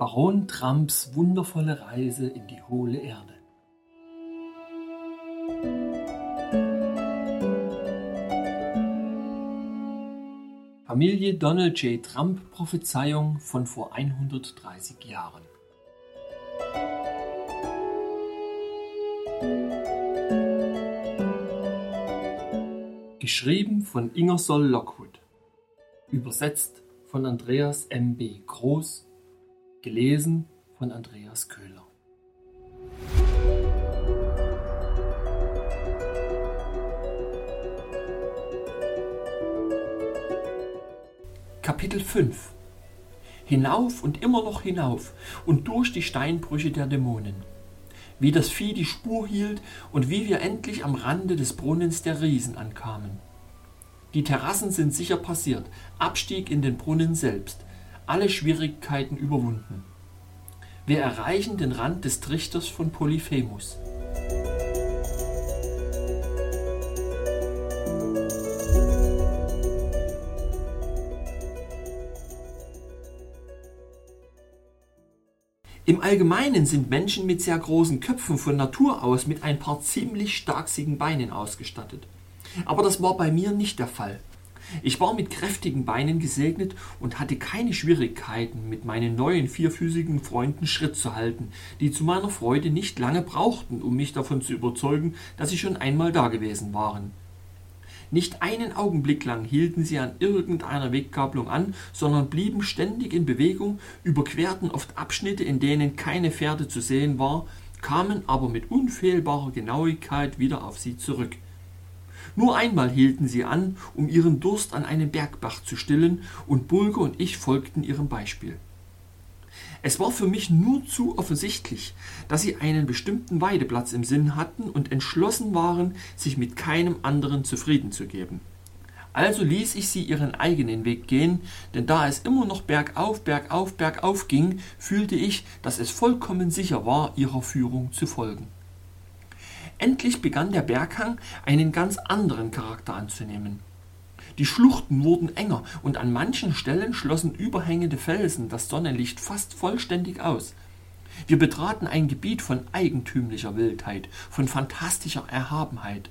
Baron Trumps wundervolle Reise in die hohle Erde. Familie Donald J. Trump Prophezeiung von vor 130 Jahren. Geschrieben von Ingersoll Lockwood. Übersetzt von Andreas M. B. Groß. Gelesen von Andreas Köhler. Kapitel 5 Hinauf und immer noch hinauf und durch die Steinbrüche der Dämonen. Wie das Vieh die Spur hielt und wie wir endlich am Rande des Brunnens der Riesen ankamen. Die Terrassen sind sicher passiert, Abstieg in den Brunnen selbst, alle Schwierigkeiten überwunden. Wir erreichen den Rand des Trichters von Polyphemus. Im Allgemeinen sind Menschen mit sehr großen Köpfen von Natur aus mit ein paar ziemlich starksigen Beinen ausgestattet. Aber das war bei mir nicht der Fall. Ich war mit kräftigen Beinen gesegnet und hatte keine Schwierigkeiten, mit meinen neuen vierfüßigen Freunden Schritt zu halten, die zu meiner Freude nicht lange brauchten, um mich davon zu überzeugen, dass sie schon einmal dagewesen waren. Nicht einen Augenblick lang hielten sie an irgendeiner Weggabelung an, sondern blieben ständig in Bewegung, überquerten oft Abschnitte, in denen keine Pferde zu sehen war, kamen aber mit unfehlbarer Genauigkeit wieder auf sie zurück. Nur einmal hielten sie an, um ihren Durst an einem Bergbach zu stillen, und Bulger und ich folgten ihrem Beispiel. Es war für mich nur zu offensichtlich, dass sie einen bestimmten Weideplatz im Sinn hatten und entschlossen waren, sich mit keinem anderen zufrieden zu geben. Also ließ ich sie ihren eigenen Weg gehen, denn da es immer noch bergauf, bergauf, bergauf ging, fühlte ich, dass es vollkommen sicher war, ihrer Führung zu folgen. Endlich begann der Berghang einen ganz anderen Charakter anzunehmen. Die Schluchten wurden enger und an manchen Stellen schlossen überhängende Felsen das Sonnenlicht fast vollständig aus. Wir betraten ein Gebiet von eigentümlicher Wildheit, von fantastischer Erhabenheit.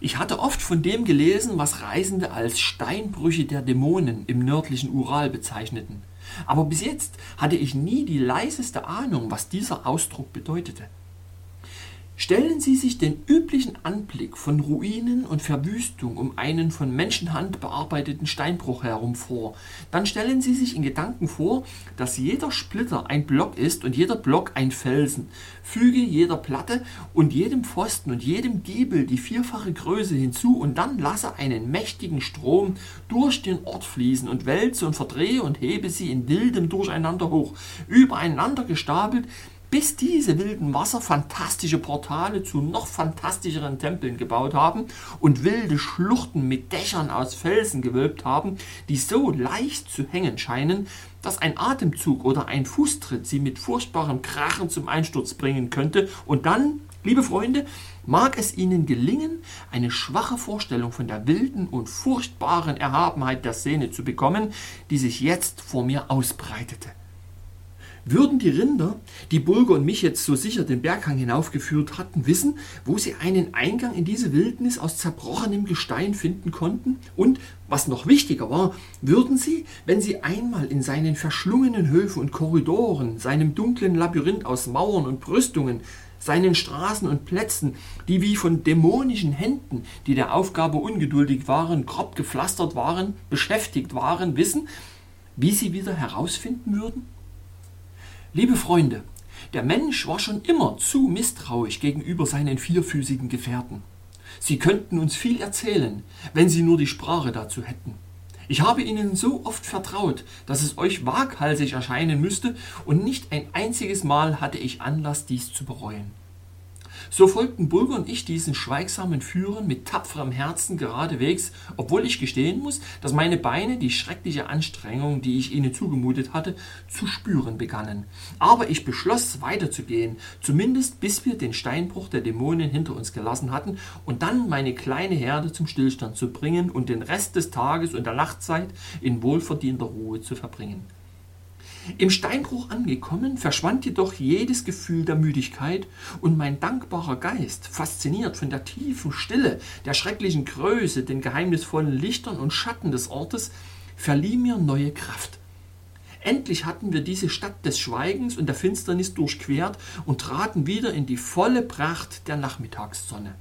Ich hatte oft von dem gelesen, was Reisende als Steinbrüche der Dämonen im nördlichen Ural bezeichneten. Aber bis jetzt hatte ich nie die leiseste Ahnung, was dieser Ausdruck bedeutete. Stellen Sie sich den üblichen Anblick von Ruinen und Verwüstung um einen von Menschenhand bearbeiteten Steinbruch herum vor. Dann stellen Sie sich in Gedanken vor, dass jeder Splitter ein Block ist und jeder Block ein Felsen. Füge jeder Platte und jedem Pfosten und jedem Giebel die vierfache Größe hinzu und dann lasse einen mächtigen Strom durch den Ort fließen und wälze und verdrehe und hebe sie in wildem Durcheinander hoch, übereinander gestapelt, bis diese wilden Wasser fantastische Portale zu noch fantastischeren Tempeln gebaut haben und wilde Schluchten mit Dächern aus Felsen gewölbt haben, die so leicht zu hängen scheinen, dass ein Atemzug oder ein Fußtritt sie mit furchtbarem Krachen zum Einsturz bringen könnte. Und dann, liebe Freunde, mag es ihnen gelingen, eine schwache Vorstellung von der wilden und furchtbaren Erhabenheit der Szene zu bekommen, die sich jetzt vor mir ausbreitete. Würden die Rinder, die Bulger und mich jetzt so sicher den Berghang hinaufgeführt hatten, wissen, wo sie einen Eingang in diese Wildnis aus zerbrochenem Gestein finden konnten? Und, was noch wichtiger war, würden sie, wenn sie einmal in seinen verschlungenen Höfen und Korridoren, seinem dunklen Labyrinth aus Mauern und Brüstungen, seinen Straßen und Plätzen, die wie von dämonischen Händen, die der Aufgabe ungeduldig waren, grob gepflastert waren, beschäftigt waren, wissen, wie sie wieder herausfinden würden? Liebe Freunde, der Mensch war schon immer zu misstrauisch gegenüber seinen vierfüßigen Gefährten. Sie könnten uns viel erzählen, wenn sie nur die Sprache dazu hätten. Ich habe ihnen so oft vertraut, dass es euch waghalsig erscheinen müsste, und nicht ein einziges Mal hatte ich Anlass, dies zu bereuen. So folgten Bulger und ich diesen schweigsamen Führern mit tapferem Herzen geradewegs, obwohl ich gestehen muss, dass meine Beine die schreckliche Anstrengung, die ich ihnen zugemutet hatte, zu spüren begannen. Aber ich beschloss, weiterzugehen, zumindest bis wir den Steinbruch der Dämonen hinter uns gelassen hatten und dann meine kleine Herde zum Stillstand zu bringen und den Rest des Tages und der Nachtzeit in wohlverdienter Ruhe zu verbringen. Im Steinbruch angekommen, verschwand jedoch jedes Gefühl der Müdigkeit und mein dankbarer Geist, fasziniert von der tiefen Stille, der schrecklichen Größe, den geheimnisvollen Lichtern und Schatten des Ortes, verlieh mir neue Kraft. Endlich hatten wir diese Stadt des Schweigens und der Finsternis durchquert und traten wieder in die volle Pracht der Nachmittagssonne.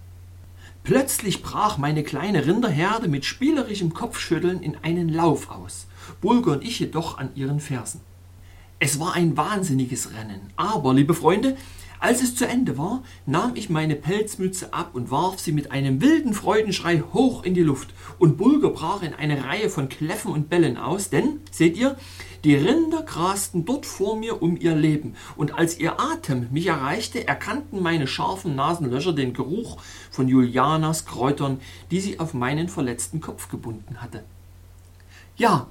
Plötzlich brach meine kleine Rinderherde mit spielerischem Kopfschütteln in einen Lauf aus, Bulger und ich jedoch an ihren Fersen. Es war ein wahnsinniges Rennen, aber, liebe Freunde, als es zu Ende war, nahm ich meine Pelzmütze ab und warf sie mit einem wilden Freudenschrei hoch in die Luft, und Bulger brach in eine Reihe von Kläffen und Bellen aus, denn, seht ihr, die Rinder grasten dort vor mir um ihr Leben, und als ihr Atem mich erreichte, erkannten meine scharfen Nasenlöcher den Geruch von Julianas Kräutern, die sie auf meinen verletzten Kopf gebunden hatte. Ja,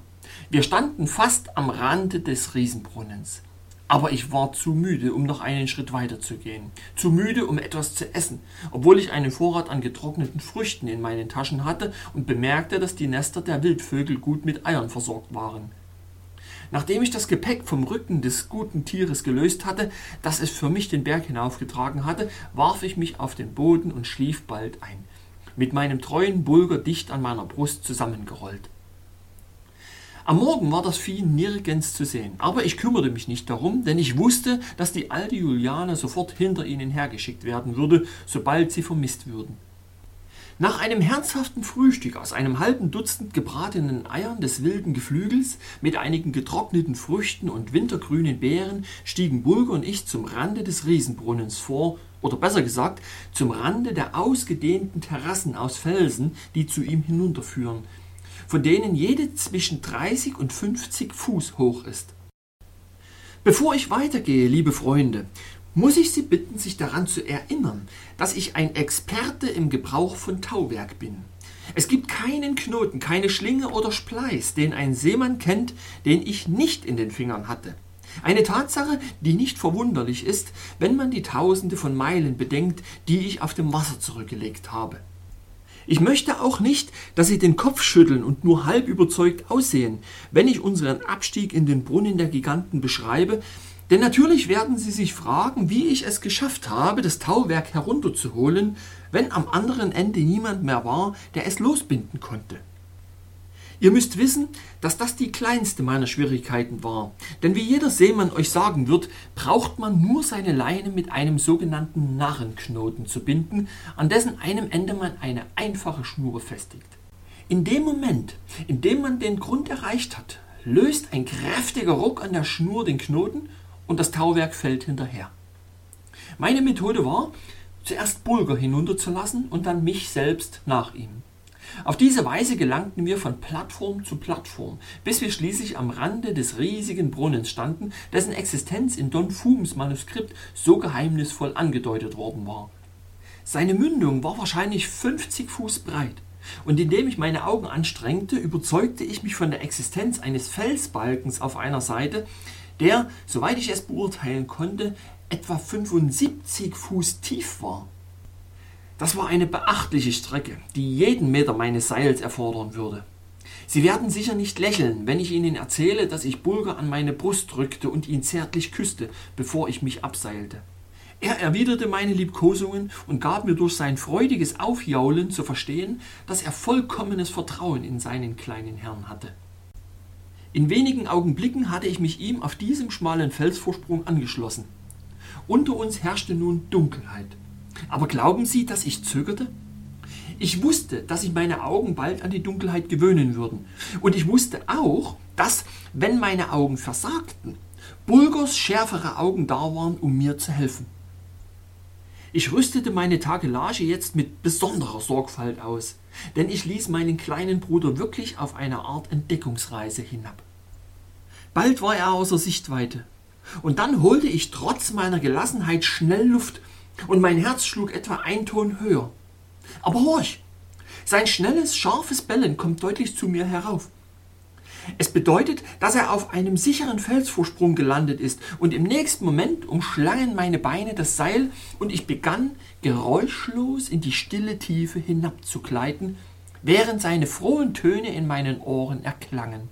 wir standen fast am Rande des Riesenbrunnens. Aber ich war zu müde, um noch einen Schritt weiter zu gehen. Zu müde, um etwas zu essen, obwohl ich einen Vorrat an getrockneten Früchten in meinen Taschen hatte und bemerkte, dass die Nester der Wildvögel gut mit Eiern versorgt waren. Nachdem ich das Gepäck vom Rücken des guten Tieres gelöst hatte, das es für mich den Berg hinaufgetragen hatte, warf ich mich auf den Boden und schlief bald ein, mit meinem treuen Bulger dicht an meiner Brust zusammengerollt. Am Morgen war das Vieh nirgends zu sehen, aber ich kümmerte mich nicht darum, denn ich wusste, dass die alte Juliane sofort hinter ihnen hergeschickt werden würde, sobald sie vermisst würden. Nach einem herzhaften Frühstück aus einem halben Dutzend gebratenen Eiern des wilden Geflügels mit einigen getrockneten Früchten und wintergrünen Beeren stiegen Bulger und ich zum Rande des Riesenbrunnens vor, oder besser gesagt, zum Rande der ausgedehnten Terrassen aus Felsen, die zu ihm hinunterführen, von denen jede zwischen 30 und 50 Fuß hoch ist. Bevor ich weitergehe, liebe Freunde, muss ich Sie bitten, sich daran zu erinnern, dass ich ein Experte im Gebrauch von Tauwerk bin. Es gibt keinen Knoten, keine Schlinge oder Spleiß, den ein Seemann kennt, den ich nicht in den Fingern hatte. Eine Tatsache, die nicht verwunderlich ist, wenn man die Tausende von Meilen bedenkt, die ich auf dem Wasser zurückgelegt habe. Ich möchte auch nicht, dass Sie den Kopf schütteln und nur halb überzeugt aussehen, wenn ich unseren Abstieg in den Brunnen der Giganten beschreibe, denn natürlich werden Sie sich fragen, wie ich es geschafft habe, das Tauwerk herunterzuholen, wenn am anderen Ende niemand mehr war, der es losbinden konnte. Ihr müsst wissen, dass das die kleinste meiner Schwierigkeiten war. Denn wie jeder Seemann euch sagen wird, braucht man nur seine Leine mit einem sogenannten Narrenknoten zu binden, an dessen einem Ende man eine einfache Schnur befestigt. In dem Moment, in dem man den Grund erreicht hat, löst ein kräftiger Ruck an der Schnur den Knoten und das Tauwerk fällt hinterher. Meine Methode war, zuerst Bulger hinunterzulassen und dann mich selbst nach ihm. Auf diese Weise gelangten wir von Plattform zu Plattform, bis wir schließlich am Rande des riesigen Brunnens standen, dessen Existenz in Don Fums Manuskript so geheimnisvoll angedeutet worden war. Seine Mündung war wahrscheinlich 50 Fuß breit, und indem ich meine Augen anstrengte, überzeugte ich mich von der Existenz eines Felsbalkens auf einer Seite, der, soweit ich es beurteilen konnte, etwa 75 Fuß tief war. Das war eine beachtliche Strecke, die jeden Meter meines Seils erfordern würde. Sie werden sicher nicht lächeln, wenn ich Ihnen erzähle, dass ich Bulger an meine Brust drückte und ihn zärtlich küsste, bevor ich mich abseilte. Er erwiderte meine Liebkosungen und gab mir durch sein freudiges Aufjaulen zu verstehen, dass er vollkommenes Vertrauen in seinen kleinen Herrn hatte. In wenigen Augenblicken hatte ich mich ihm auf diesem schmalen Felsvorsprung angeschlossen. Unter uns herrschte nun Dunkelheit. Aber glauben Sie, dass ich zögerte? Ich wusste, dass sich meine Augen bald an die Dunkelheit gewöhnen würden. Und ich wusste auch, dass, wenn meine Augen versagten, Bulgers schärfere Augen da waren, um mir zu helfen. Ich rüstete meine Tagelage jetzt mit besonderer Sorgfalt aus, denn ich ließ meinen kleinen Bruder wirklich auf eine Art Entdeckungsreise hinab. Bald war er außer Sichtweite, und dann holte ich trotz meiner Gelassenheit schnell Luft und mein Herz schlug etwa ein Ton höher. Aber horch! Sein schnelles, scharfes Bellen kommt deutlich zu mir herauf. Es bedeutet, dass er auf einem sicheren Felsvorsprung gelandet ist, und im nächsten Moment umschlangen meine Beine das Seil und ich begann geräuschlos in die stille Tiefe hinabzugleiten, während seine frohen Töne in meinen Ohren erklangen.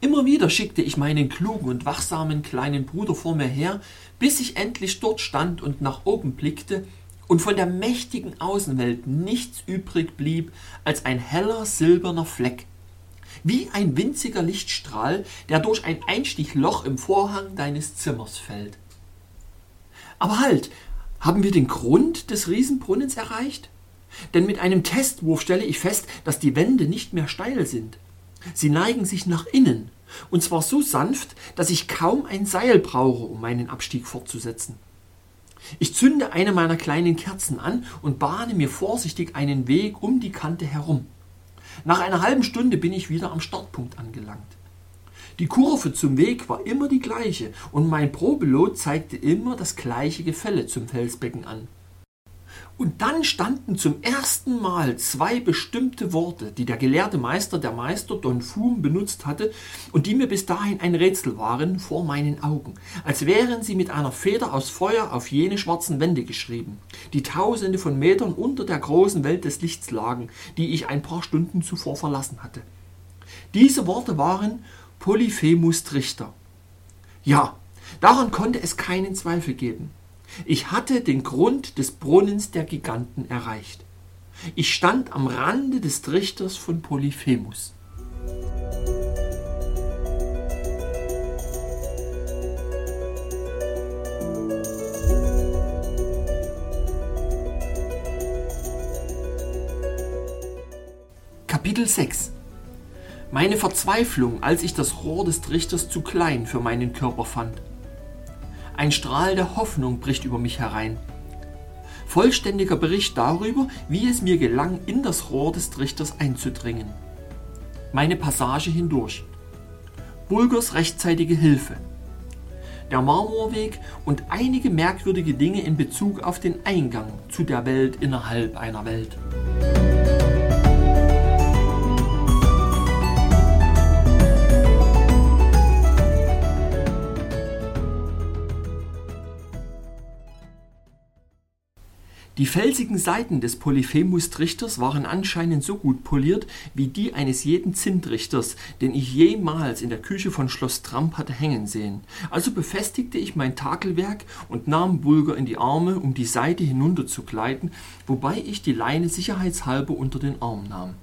Immer wieder schickte ich meinen klugen und wachsamen kleinen Bruder vor mir her, bis ich endlich dort stand und nach oben blickte und von der mächtigen Außenwelt nichts übrig blieb als ein heller silberner Fleck, wie ein winziger Lichtstrahl, der durch ein Einstichloch im Vorhang deines Zimmers fällt. Aber halt, haben wir den Grund des Riesenbrunnens erreicht? Denn mit einem Testwurf stelle ich fest, dass die Wände nicht mehr steil sind. Sie neigen sich nach innen, und zwar so sanft, dass ich kaum ein Seil brauche, um meinen Abstieg fortzusetzen. Ich zünde eine meiner kleinen Kerzen an und bahne mir vorsichtig einen Weg um die Kante herum. Nach einer halben Stunde bin ich wieder am Startpunkt angelangt. Die Kurve zum Weg war immer die gleiche und mein Probelot zeigte immer das gleiche Gefälle zum Felsbecken an. Und dann standen zum ersten Mal zwei bestimmte Worte, die der gelehrte Meister der Meister Don Fum benutzt hatte und die mir bis dahin ein Rätsel waren, vor meinen Augen, als wären sie mit einer Feder aus Feuer auf jene schwarzen Wände geschrieben, die tausende von Metern unter der großen Welt des Lichts lagen, die ich ein paar Stunden zuvor verlassen hatte. Diese Worte waren Polyphemus Trichter. Ja, daran konnte es keinen Zweifel geben. Ich hatte den Grund des Brunnens der Giganten erreicht. Ich stand am Rande des Trichters von Polyphemus. Kapitel 6 Meine Verzweiflung, als ich das Rohr des Trichters zu klein für meinen Körper fand. Ein Strahl der Hoffnung bricht über mich herein. Vollständiger Bericht darüber, wie es mir gelang, in das Rohr des Trichters einzudringen. Meine Passage hindurch. Bulgers rechtzeitige Hilfe. Der Marmorweg und einige merkwürdige Dinge in Bezug auf den Eingang zu der Welt innerhalb einer Welt. Die felsigen Seiten des Polyphemus-Trichters waren anscheinend so gut poliert wie die eines jeden Zinntrichters, den ich jemals in der Küche von Schloss Tramp hatte hängen sehen. Also befestigte ich mein Takelwerk und nahm Bulger in die Arme, um die Seite hinunter zu gleiten, wobei ich die Leine sicherheitshalber unter den Arm nahm.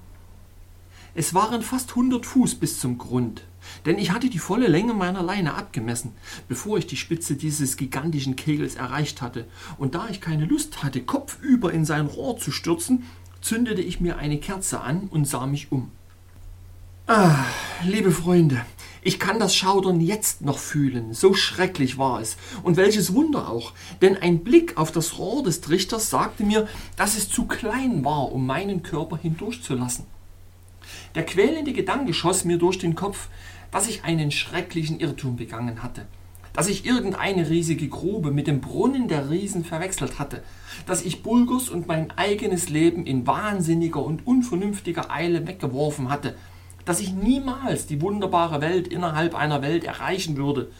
Es waren fast hundert Fuß bis zum Grund. Denn ich hatte die volle Länge meiner Leine abgemessen, bevor ich die Spitze dieses gigantischen Kegels erreicht hatte, und da ich keine Lust hatte, kopfüber in sein Rohr zu stürzen, zündete ich mir eine Kerze an und sah mich um. Ah, liebe Freunde, ich kann das Schaudern jetzt noch fühlen, so schrecklich war es. Und welches Wunder auch, denn ein Blick auf das Rohr des Trichters sagte mir, dass es zu klein war, um meinen Körper hindurchzulassen. Der quälende Gedanke schoss mir durch den Kopf, dass ich einen schrecklichen Irrtum begangen hatte, dass ich irgendeine riesige Grube mit dem Brunnen der Riesen verwechselt hatte, dass ich Bulgurs und mein eigenes Leben in wahnsinniger und unvernünftiger Eile weggeworfen hatte, dass ich niemals die wunderbare Welt innerhalb einer Welt erreichen würde,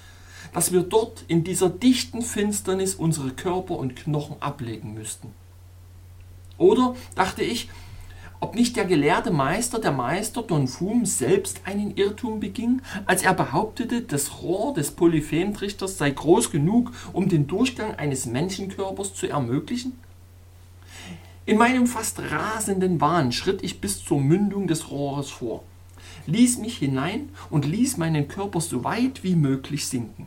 dass wir dort in dieser dichten Finsternis unsere Körper und Knochen ablegen müssten. Oder, dachte ich, ob nicht der gelehrte Meister, der Meister Don Fum, selbst einen Irrtum beging, als er behauptete, das Rohr des Polyphemtrichters sei groß genug, um den Durchgang eines Menschenkörpers zu ermöglichen? In meinem fast rasenden Wahn schritt ich bis zur Mündung des Rohres vor, ließ mich hinein und ließ meinen Körper so weit wie möglich sinken.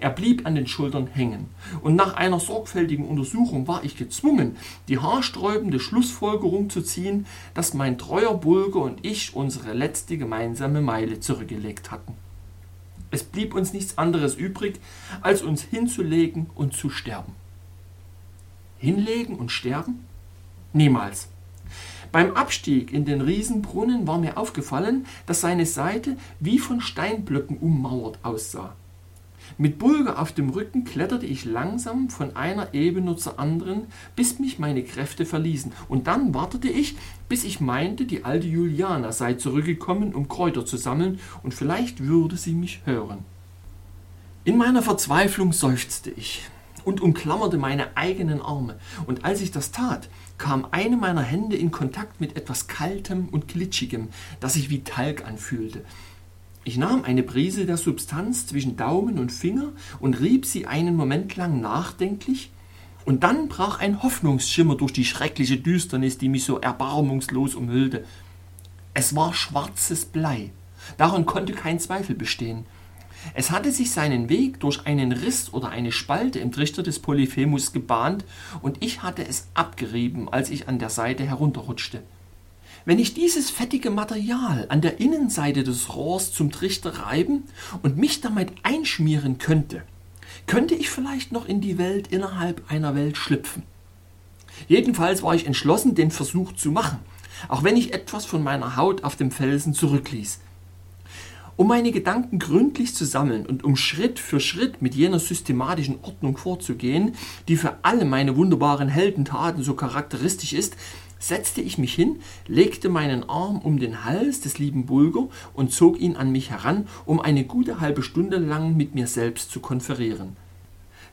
Er blieb an den Schultern hängen. Und nach einer sorgfältigen Untersuchung war ich gezwungen, die haarsträubende Schlussfolgerung zu ziehen, dass mein treuer Bulger und ich unsere letzte gemeinsame Meile zurückgelegt hatten. Es blieb uns nichts anderes übrig, als uns hinzulegen und zu sterben. Hinlegen und sterben? Niemals. Beim Abstieg in den Riesenbrunnen war mir aufgefallen, dass seine Seite wie von Steinblöcken ummauert aussah. Mit Bulger auf dem Rücken kletterte ich langsam von einer Ebene zur anderen, bis mich meine Kräfte verließen. Und dann wartete ich, bis ich meinte, die alte Juliana sei zurückgekommen, um Kräuter zu sammeln, und vielleicht würde sie mich hören. In meiner Verzweiflung seufzte ich und umklammerte meine eigenen Arme. Und als ich das tat, kam eine meiner Hände in Kontakt mit etwas Kaltem und Glitschigem, das sich wie Talg anfühlte. Ich nahm eine Prise der Substanz zwischen Daumen und Finger und rieb sie einen Moment lang nachdenklich, und dann brach ein Hoffnungsschimmer durch die schreckliche Düsternis, die mich so erbarmungslos umhüllte. Es war schwarzes Blei. Daran konnte kein Zweifel bestehen. Es hatte sich seinen Weg durch einen Riss oder eine Spalte im Trichter des Polyphemus gebahnt, und ich hatte es abgerieben, als ich an der Seite herunterrutschte. Wenn ich dieses fettige Material an der Innenseite des Rohrs zum Trichter reiben und mich damit einschmieren könnte, könnte ich vielleicht noch in die Welt innerhalb einer Welt schlüpfen. Jedenfalls war ich entschlossen, den Versuch zu machen, auch wenn ich etwas von meiner Haut auf dem Felsen zurückließ. Um meine Gedanken gründlich zu sammeln und um Schritt für Schritt mit jener systematischen Ordnung vorzugehen, die für alle meine wunderbaren Heldentaten so charakteristisch ist, setzte ich mich hin, legte meinen Arm um den Hals des lieben Bulger und zog ihn an mich heran, um eine gute halbe Stunde lang mit mir selbst zu konferieren.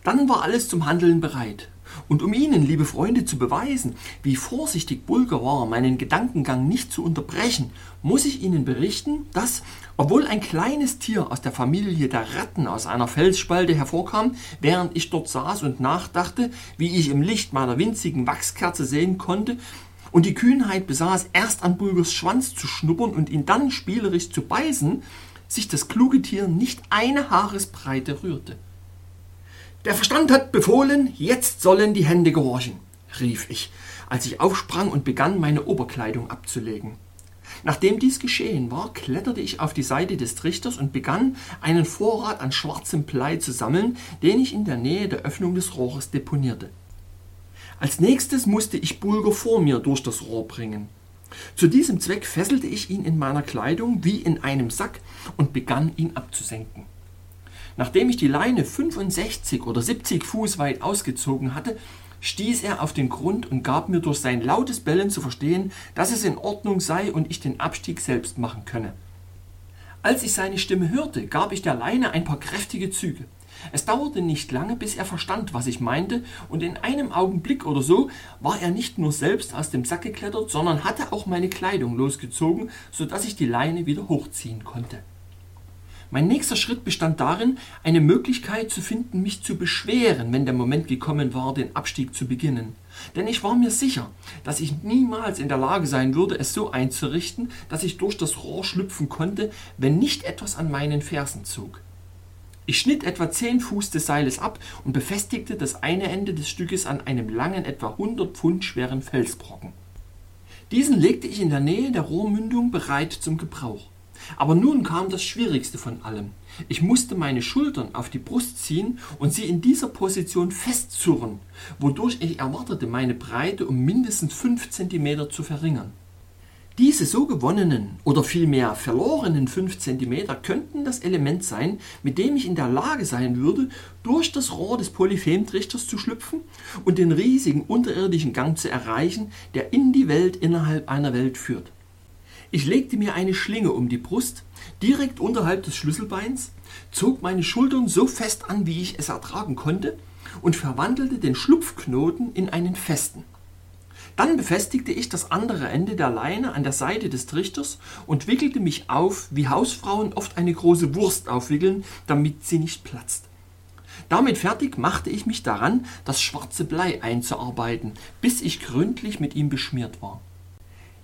Dann war alles zum Handeln bereit. Und um Ihnen, liebe Freunde, zu beweisen, wie vorsichtig Bulger war, meinen Gedankengang nicht zu unterbrechen, muss ich Ihnen berichten, dass, obwohl ein kleines Tier aus der Familie der Ratten aus einer Felsspalte hervorkam, während ich dort saß und nachdachte, wie ich im Licht meiner winzigen Wachskerze sehen konnte, und die Kühnheit besaß, erst an Bulgers Schwanz zu schnuppern und ihn dann spielerisch zu beißen, sich das kluge Tier nicht eine Haaresbreite rührte. Der Verstand hat befohlen, jetzt sollen die Hände gehorchen, rief ich, als ich aufsprang und begann, meine Oberkleidung abzulegen. Nachdem dies geschehen war, kletterte ich auf die Seite des Trichters und begann, einen Vorrat an schwarzem Blei zu sammeln, den ich in der Nähe der Öffnung des Rohres deponierte. Als nächstes musste ich Bulger vor mir durch das Rohr bringen. Zu diesem Zweck fesselte ich ihn in meiner Kleidung wie in einem Sack und begann ihn abzusenken. Nachdem ich die Leine 65 oder 70 Fuß weit ausgezogen hatte, stieß er auf den Grund und gab mir durch sein lautes Bellen zu verstehen, dass es in Ordnung sei und ich den Abstieg selbst machen könne. Als ich seine Stimme hörte, gab ich der Leine ein paar kräftige Züge. Es dauerte nicht lange, bis er verstand, was ich meinte, und in einem Augenblick oder so war er nicht nur selbst aus dem Sack geklettert, sondern hatte auch meine Kleidung losgezogen, so dass ich die Leine wieder hochziehen konnte. Mein nächster Schritt bestand darin, eine Möglichkeit zu finden, mich zu beschweren, wenn der Moment gekommen war, den Abstieg zu beginnen. Denn ich war mir sicher, dass ich niemals in der Lage sein würde, es so einzurichten, dass ich durch das Rohr schlüpfen konnte, wenn nicht etwas an meinen Fersen zog. Ich schnitt etwa zehn Fuß des Seiles ab und befestigte das eine Ende des Stückes an einem langen, etwa 100 Pfund schweren Felsbrocken. Diesen legte ich in der Nähe der Rohrmündung bereit zum Gebrauch. Aber nun kam das Schwierigste von allem. Ich musste meine Schultern auf die Brust ziehen und sie in dieser Position festzurren, wodurch ich erwartete, meine Breite um mindestens fünf Zentimeter zu verringern. Diese so gewonnenen oder vielmehr verlorenen 5 cm könnten das Element sein, mit dem ich in der Lage sein würde, durch das Rohr des Polyphemtrichters zu schlüpfen und den riesigen unterirdischen Gang zu erreichen, der in die Welt innerhalb einer Welt führt. Ich legte mir eine Schlinge um die Brust, direkt unterhalb des Schlüsselbeins, zog meine Schultern so fest an, wie ich es ertragen konnte, und verwandelte den Schlupfknoten in einen festen. Dann befestigte ich das andere Ende der Leine an der Seite des Trichters und wickelte mich auf, wie Hausfrauen oft eine große Wurst aufwickeln, damit sie nicht platzt. Damit fertig machte ich mich daran, das schwarze Blei einzuarbeiten, bis ich gründlich mit ihm beschmiert war.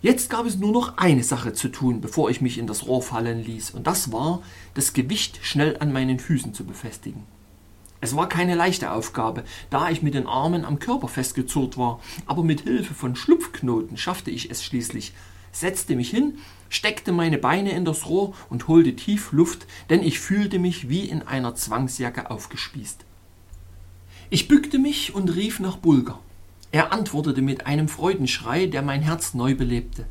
Jetzt gab es nur noch eine Sache zu tun, bevor ich mich in das Rohr fallen ließ, und das war, das Gewicht schnell an meinen Füßen zu befestigen. Es war keine leichte Aufgabe, da ich mit den Armen am Körper festgezurrt war, aber mit Hilfe von Schlupfknoten schaffte ich es schließlich, setzte mich hin, steckte meine Beine in das Rohr und holte tief Luft, denn ich fühlte mich wie in einer Zwangsjacke aufgespießt. Ich bückte mich und rief nach Bulger. Er antwortete mit einem Freudenschrei, der mein Herz neu belebte.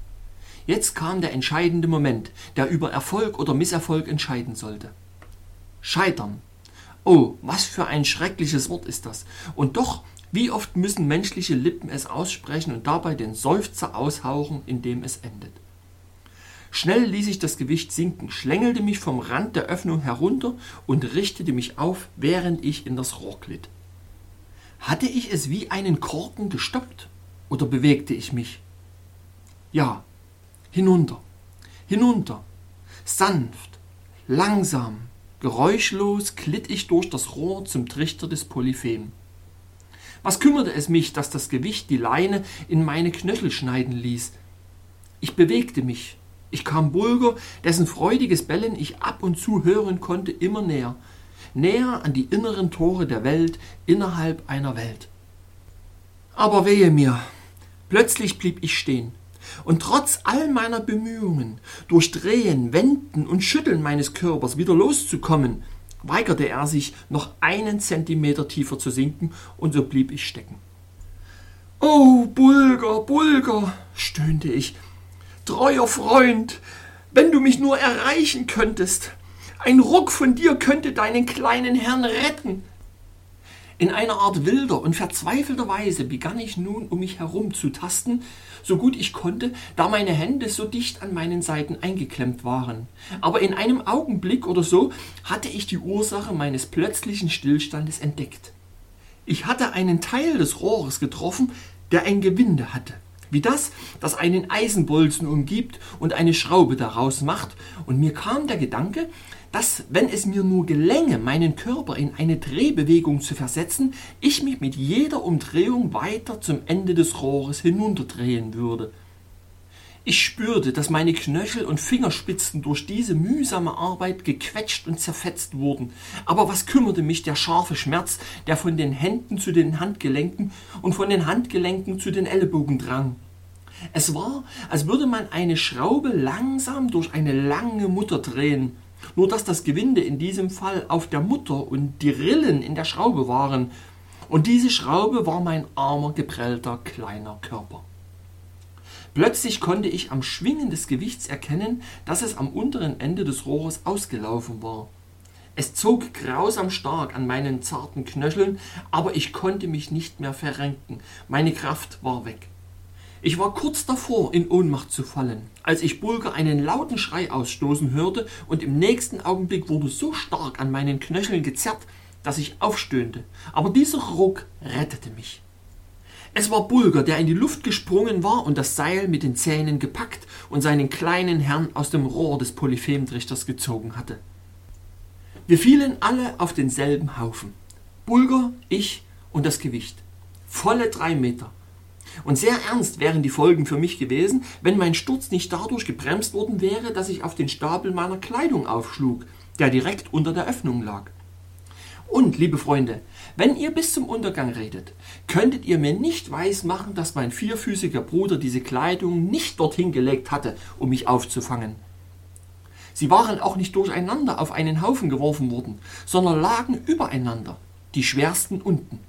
Jetzt kam der entscheidende Moment, der über Erfolg oder Misserfolg entscheiden sollte. Scheitern Oh, was für ein schreckliches Wort ist das. Und doch, wie oft müssen menschliche Lippen es aussprechen und dabei den Seufzer aushauchen, in dem es endet. Schnell ließ ich das Gewicht sinken, schlängelte mich vom Rand der Öffnung herunter und richtete mich auf, während ich in das Rohr glitt. Hatte ich es wie einen Korken gestoppt oder bewegte ich mich? Ja, hinunter, hinunter, sanft, Langsam, geräuschlos glitt ich durch das Rohr zum Trichter des Polyphem. Was kümmerte es mich, dass das Gewicht die Leine in meine Knöchel schneiden ließ? Ich bewegte mich. Ich kam Bulger, dessen freudiges Bellen ich ab und zu hören konnte, immer näher. Näher an die inneren Tore der Welt, innerhalb einer Welt. Aber wehe mir. Plötzlich blieb ich stehen. Und trotz all meiner Bemühungen, durch Drehen, Wenden und Schütteln meines Körpers wieder loszukommen, weigerte er sich, noch einen Zentimeter tiefer zu sinken, und so blieb ich stecken. Oh, Bulger, Bulger, stöhnte ich, treuer Freund, wenn du mich nur erreichen könntest. Ein Ruck von dir könnte deinen kleinen Herrn retten. In einer Art wilder und verzweifelter Weise begann ich nun um mich herum zu tasten, so gut ich konnte, da meine Hände so dicht an meinen Seiten eingeklemmt waren. Aber in einem Augenblick oder so hatte ich die Ursache meines plötzlichen Stillstandes entdeckt. Ich hatte einen Teil des Rohres getroffen, der ein Gewinde hatte wie das, das einen Eisenbolzen umgibt und eine Schraube daraus macht, und mir kam der Gedanke, dass, wenn es mir nur gelänge, meinen Körper in eine Drehbewegung zu versetzen, ich mich mit jeder Umdrehung weiter zum Ende des Rohres hinunterdrehen würde. Ich spürte, dass meine Knöchel und Fingerspitzen durch diese mühsame Arbeit gequetscht und zerfetzt wurden. Aber was kümmerte mich der scharfe Schmerz, der von den Händen zu den Handgelenken und von den Handgelenken zu den Ellbogen drang? Es war, als würde man eine Schraube langsam durch eine lange Mutter drehen, nur dass das Gewinde in diesem Fall auf der Mutter und die Rillen in der Schraube waren, und diese Schraube war mein armer, geprellter, kleiner Körper. Plötzlich konnte ich am Schwingen des Gewichts erkennen, dass es am unteren Ende des Rohres ausgelaufen war. Es zog grausam stark an meinen zarten Knöcheln, aber ich konnte mich nicht mehr verrenken. Meine Kraft war weg. Ich war kurz davor, in Ohnmacht zu fallen, als ich Bulger einen lauten Schrei ausstoßen hörte und im nächsten Augenblick wurde so stark an meinen Knöcheln gezerrt, dass ich aufstöhnte. Aber dieser Ruck rettete mich. Es war Bulger, der in die Luft gesprungen war und das Seil mit den Zähnen gepackt und seinen kleinen Herrn aus dem Rohr des Polyphemtrichters gezogen hatte. Wir fielen alle auf denselben Haufen. Bulger, ich und das Gewicht. Volle drei Meter. Und sehr ernst wären die Folgen für mich gewesen, wenn mein Sturz nicht dadurch gebremst worden wäre, dass ich auf den Stapel meiner Kleidung aufschlug, der direkt unter der Öffnung lag. Und, liebe Freunde, wenn ihr bis zum Untergang redet, könntet ihr mir nicht weismachen, dass mein vierfüßiger Bruder diese Kleidung nicht dorthin gelegt hatte, um mich aufzufangen. Sie waren auch nicht durcheinander auf einen Haufen geworfen worden, sondern lagen übereinander, die schwersten unten.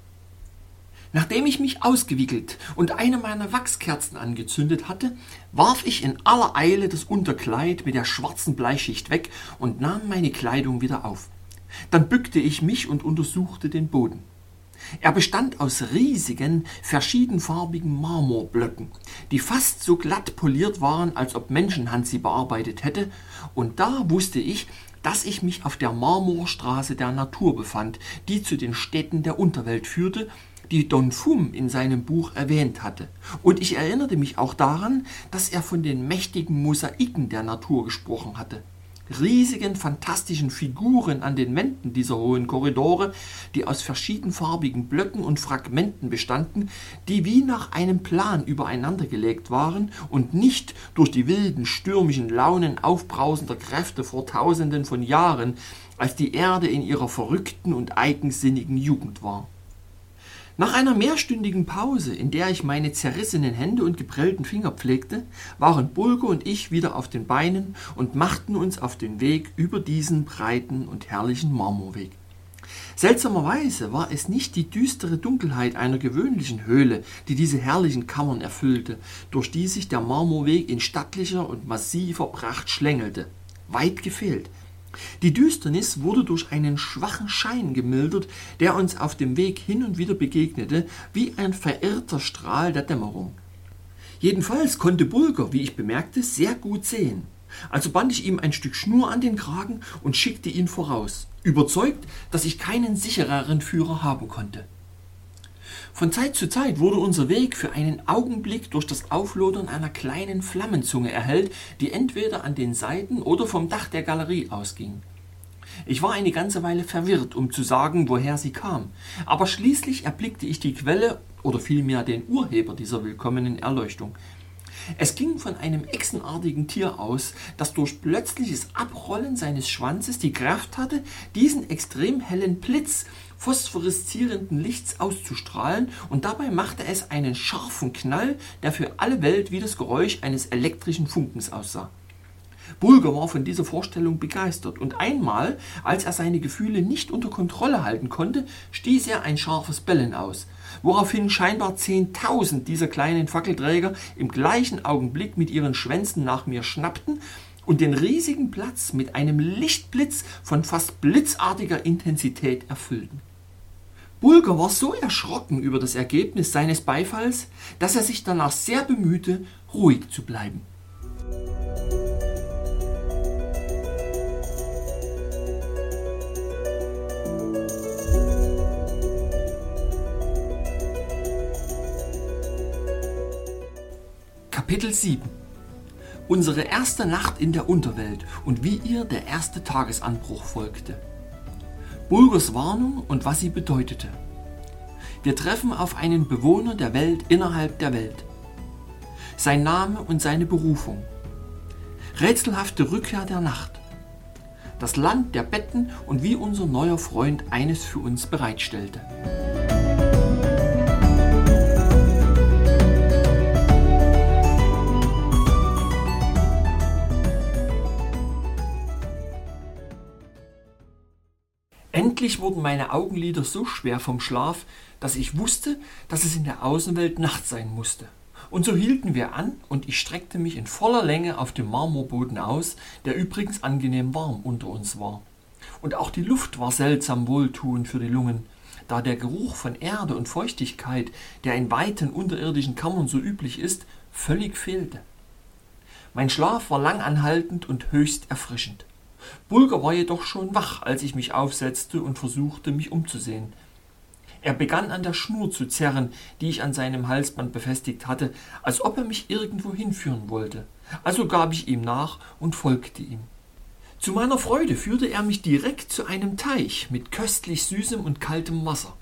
Nachdem ich mich ausgewickelt und eine meiner Wachskerzen angezündet hatte, warf ich in aller Eile das Unterkleid mit der schwarzen Bleischicht weg und nahm meine Kleidung wieder auf. Dann bückte ich mich und untersuchte den Boden. Er bestand aus riesigen, verschiedenfarbigen Marmorblöcken, die fast so glatt poliert waren, als ob Menschenhand sie bearbeitet hätte, und da wusste ich, dass ich mich auf der Marmorstraße der Natur befand, die zu den Städten der Unterwelt führte, die Don Fum in seinem Buch erwähnt hatte. Und ich erinnerte mich auch daran, dass er von den mächtigen Mosaiken der Natur gesprochen hatte riesigen, fantastischen Figuren an den Wänden dieser hohen Korridore, die aus verschiedenfarbigen Blöcken und Fragmenten bestanden, die wie nach einem Plan übereinandergelegt waren und nicht durch die wilden, stürmischen Launen aufbrausender Kräfte vor tausenden von Jahren, als die Erde in ihrer verrückten und eigensinnigen Jugend war. Nach einer mehrstündigen Pause, in der ich meine zerrissenen Hände und geprellten Finger pflegte, waren Bulgo und ich wieder auf den Beinen und machten uns auf den Weg über diesen breiten und herrlichen Marmorweg. Seltsamerweise war es nicht die düstere Dunkelheit einer gewöhnlichen Höhle, die diese herrlichen Kammern erfüllte, durch die sich der Marmorweg in stattlicher und massiver Pracht schlängelte. Weit gefehlt. Die Düsternis wurde durch einen schwachen Schein gemildert, der uns auf dem Weg hin und wieder begegnete, wie ein verirrter Strahl der Dämmerung. Jedenfalls konnte Bulger, wie ich bemerkte, sehr gut sehen. Also band ich ihm ein Stück Schnur an den Kragen und schickte ihn voraus, überzeugt, dass ich keinen sichereren Führer haben konnte. Von Zeit zu Zeit wurde unser Weg für einen Augenblick durch das Auflodern einer kleinen Flammenzunge erhellt, die entweder an den Seiten oder vom Dach der Galerie ausging. Ich war eine ganze Weile verwirrt, um zu sagen, woher sie kam, aber schließlich erblickte ich die Quelle oder vielmehr den Urheber dieser willkommenen Erleuchtung. Es ging von einem echsenartigen Tier aus, das durch plötzliches Abrollen seines Schwanzes die Kraft hatte, diesen extrem hellen Blitz phosphoreszierenden Lichts auszustrahlen, und dabei machte es einen scharfen Knall, der für alle Welt wie das Geräusch eines elektrischen Funkens aussah. Bulger war von dieser Vorstellung begeistert, und einmal, als er seine Gefühle nicht unter Kontrolle halten konnte, stieß er ein scharfes Bellen aus, woraufhin scheinbar zehntausend dieser kleinen Fackelträger im gleichen Augenblick mit ihren Schwänzen nach mir schnappten und den riesigen Platz mit einem Lichtblitz von fast blitzartiger Intensität erfüllten. Bulger war so erschrocken über das Ergebnis seines Beifalls, dass er sich danach sehr bemühte, ruhig zu bleiben. Kapitel 7 Unsere erste Nacht in der Unterwelt und wie ihr der erste Tagesanbruch folgte. Bulgers Warnung und was sie bedeutete. Wir treffen auf einen Bewohner der Welt innerhalb der Welt. Sein Name und seine Berufung. Rätselhafte Rückkehr der Nacht. Das Land der Betten und wie unser neuer Freund eines für uns bereitstellte. Endlich wurden meine Augenlider so schwer vom Schlaf, dass ich wusste, dass es in der Außenwelt Nacht sein musste. Und so hielten wir an und ich streckte mich in voller Länge auf dem Marmorboden aus, der übrigens angenehm warm unter uns war. Und auch die Luft war seltsam wohltuend für die Lungen, da der Geruch von Erde und Feuchtigkeit, der in weiten unterirdischen Kammern so üblich ist, völlig fehlte. Mein Schlaf war langanhaltend und höchst erfrischend. Bulger war jedoch schon wach, als ich mich aufsetzte und versuchte, mich umzusehen. Er begann an der Schnur zu zerren, die ich an seinem Halsband befestigt hatte, als ob er mich irgendwo hinführen wollte. Also gab ich ihm nach und folgte ihm. Zu meiner Freude führte er mich direkt zu einem Teich mit köstlich süßem und kaltem Wasser.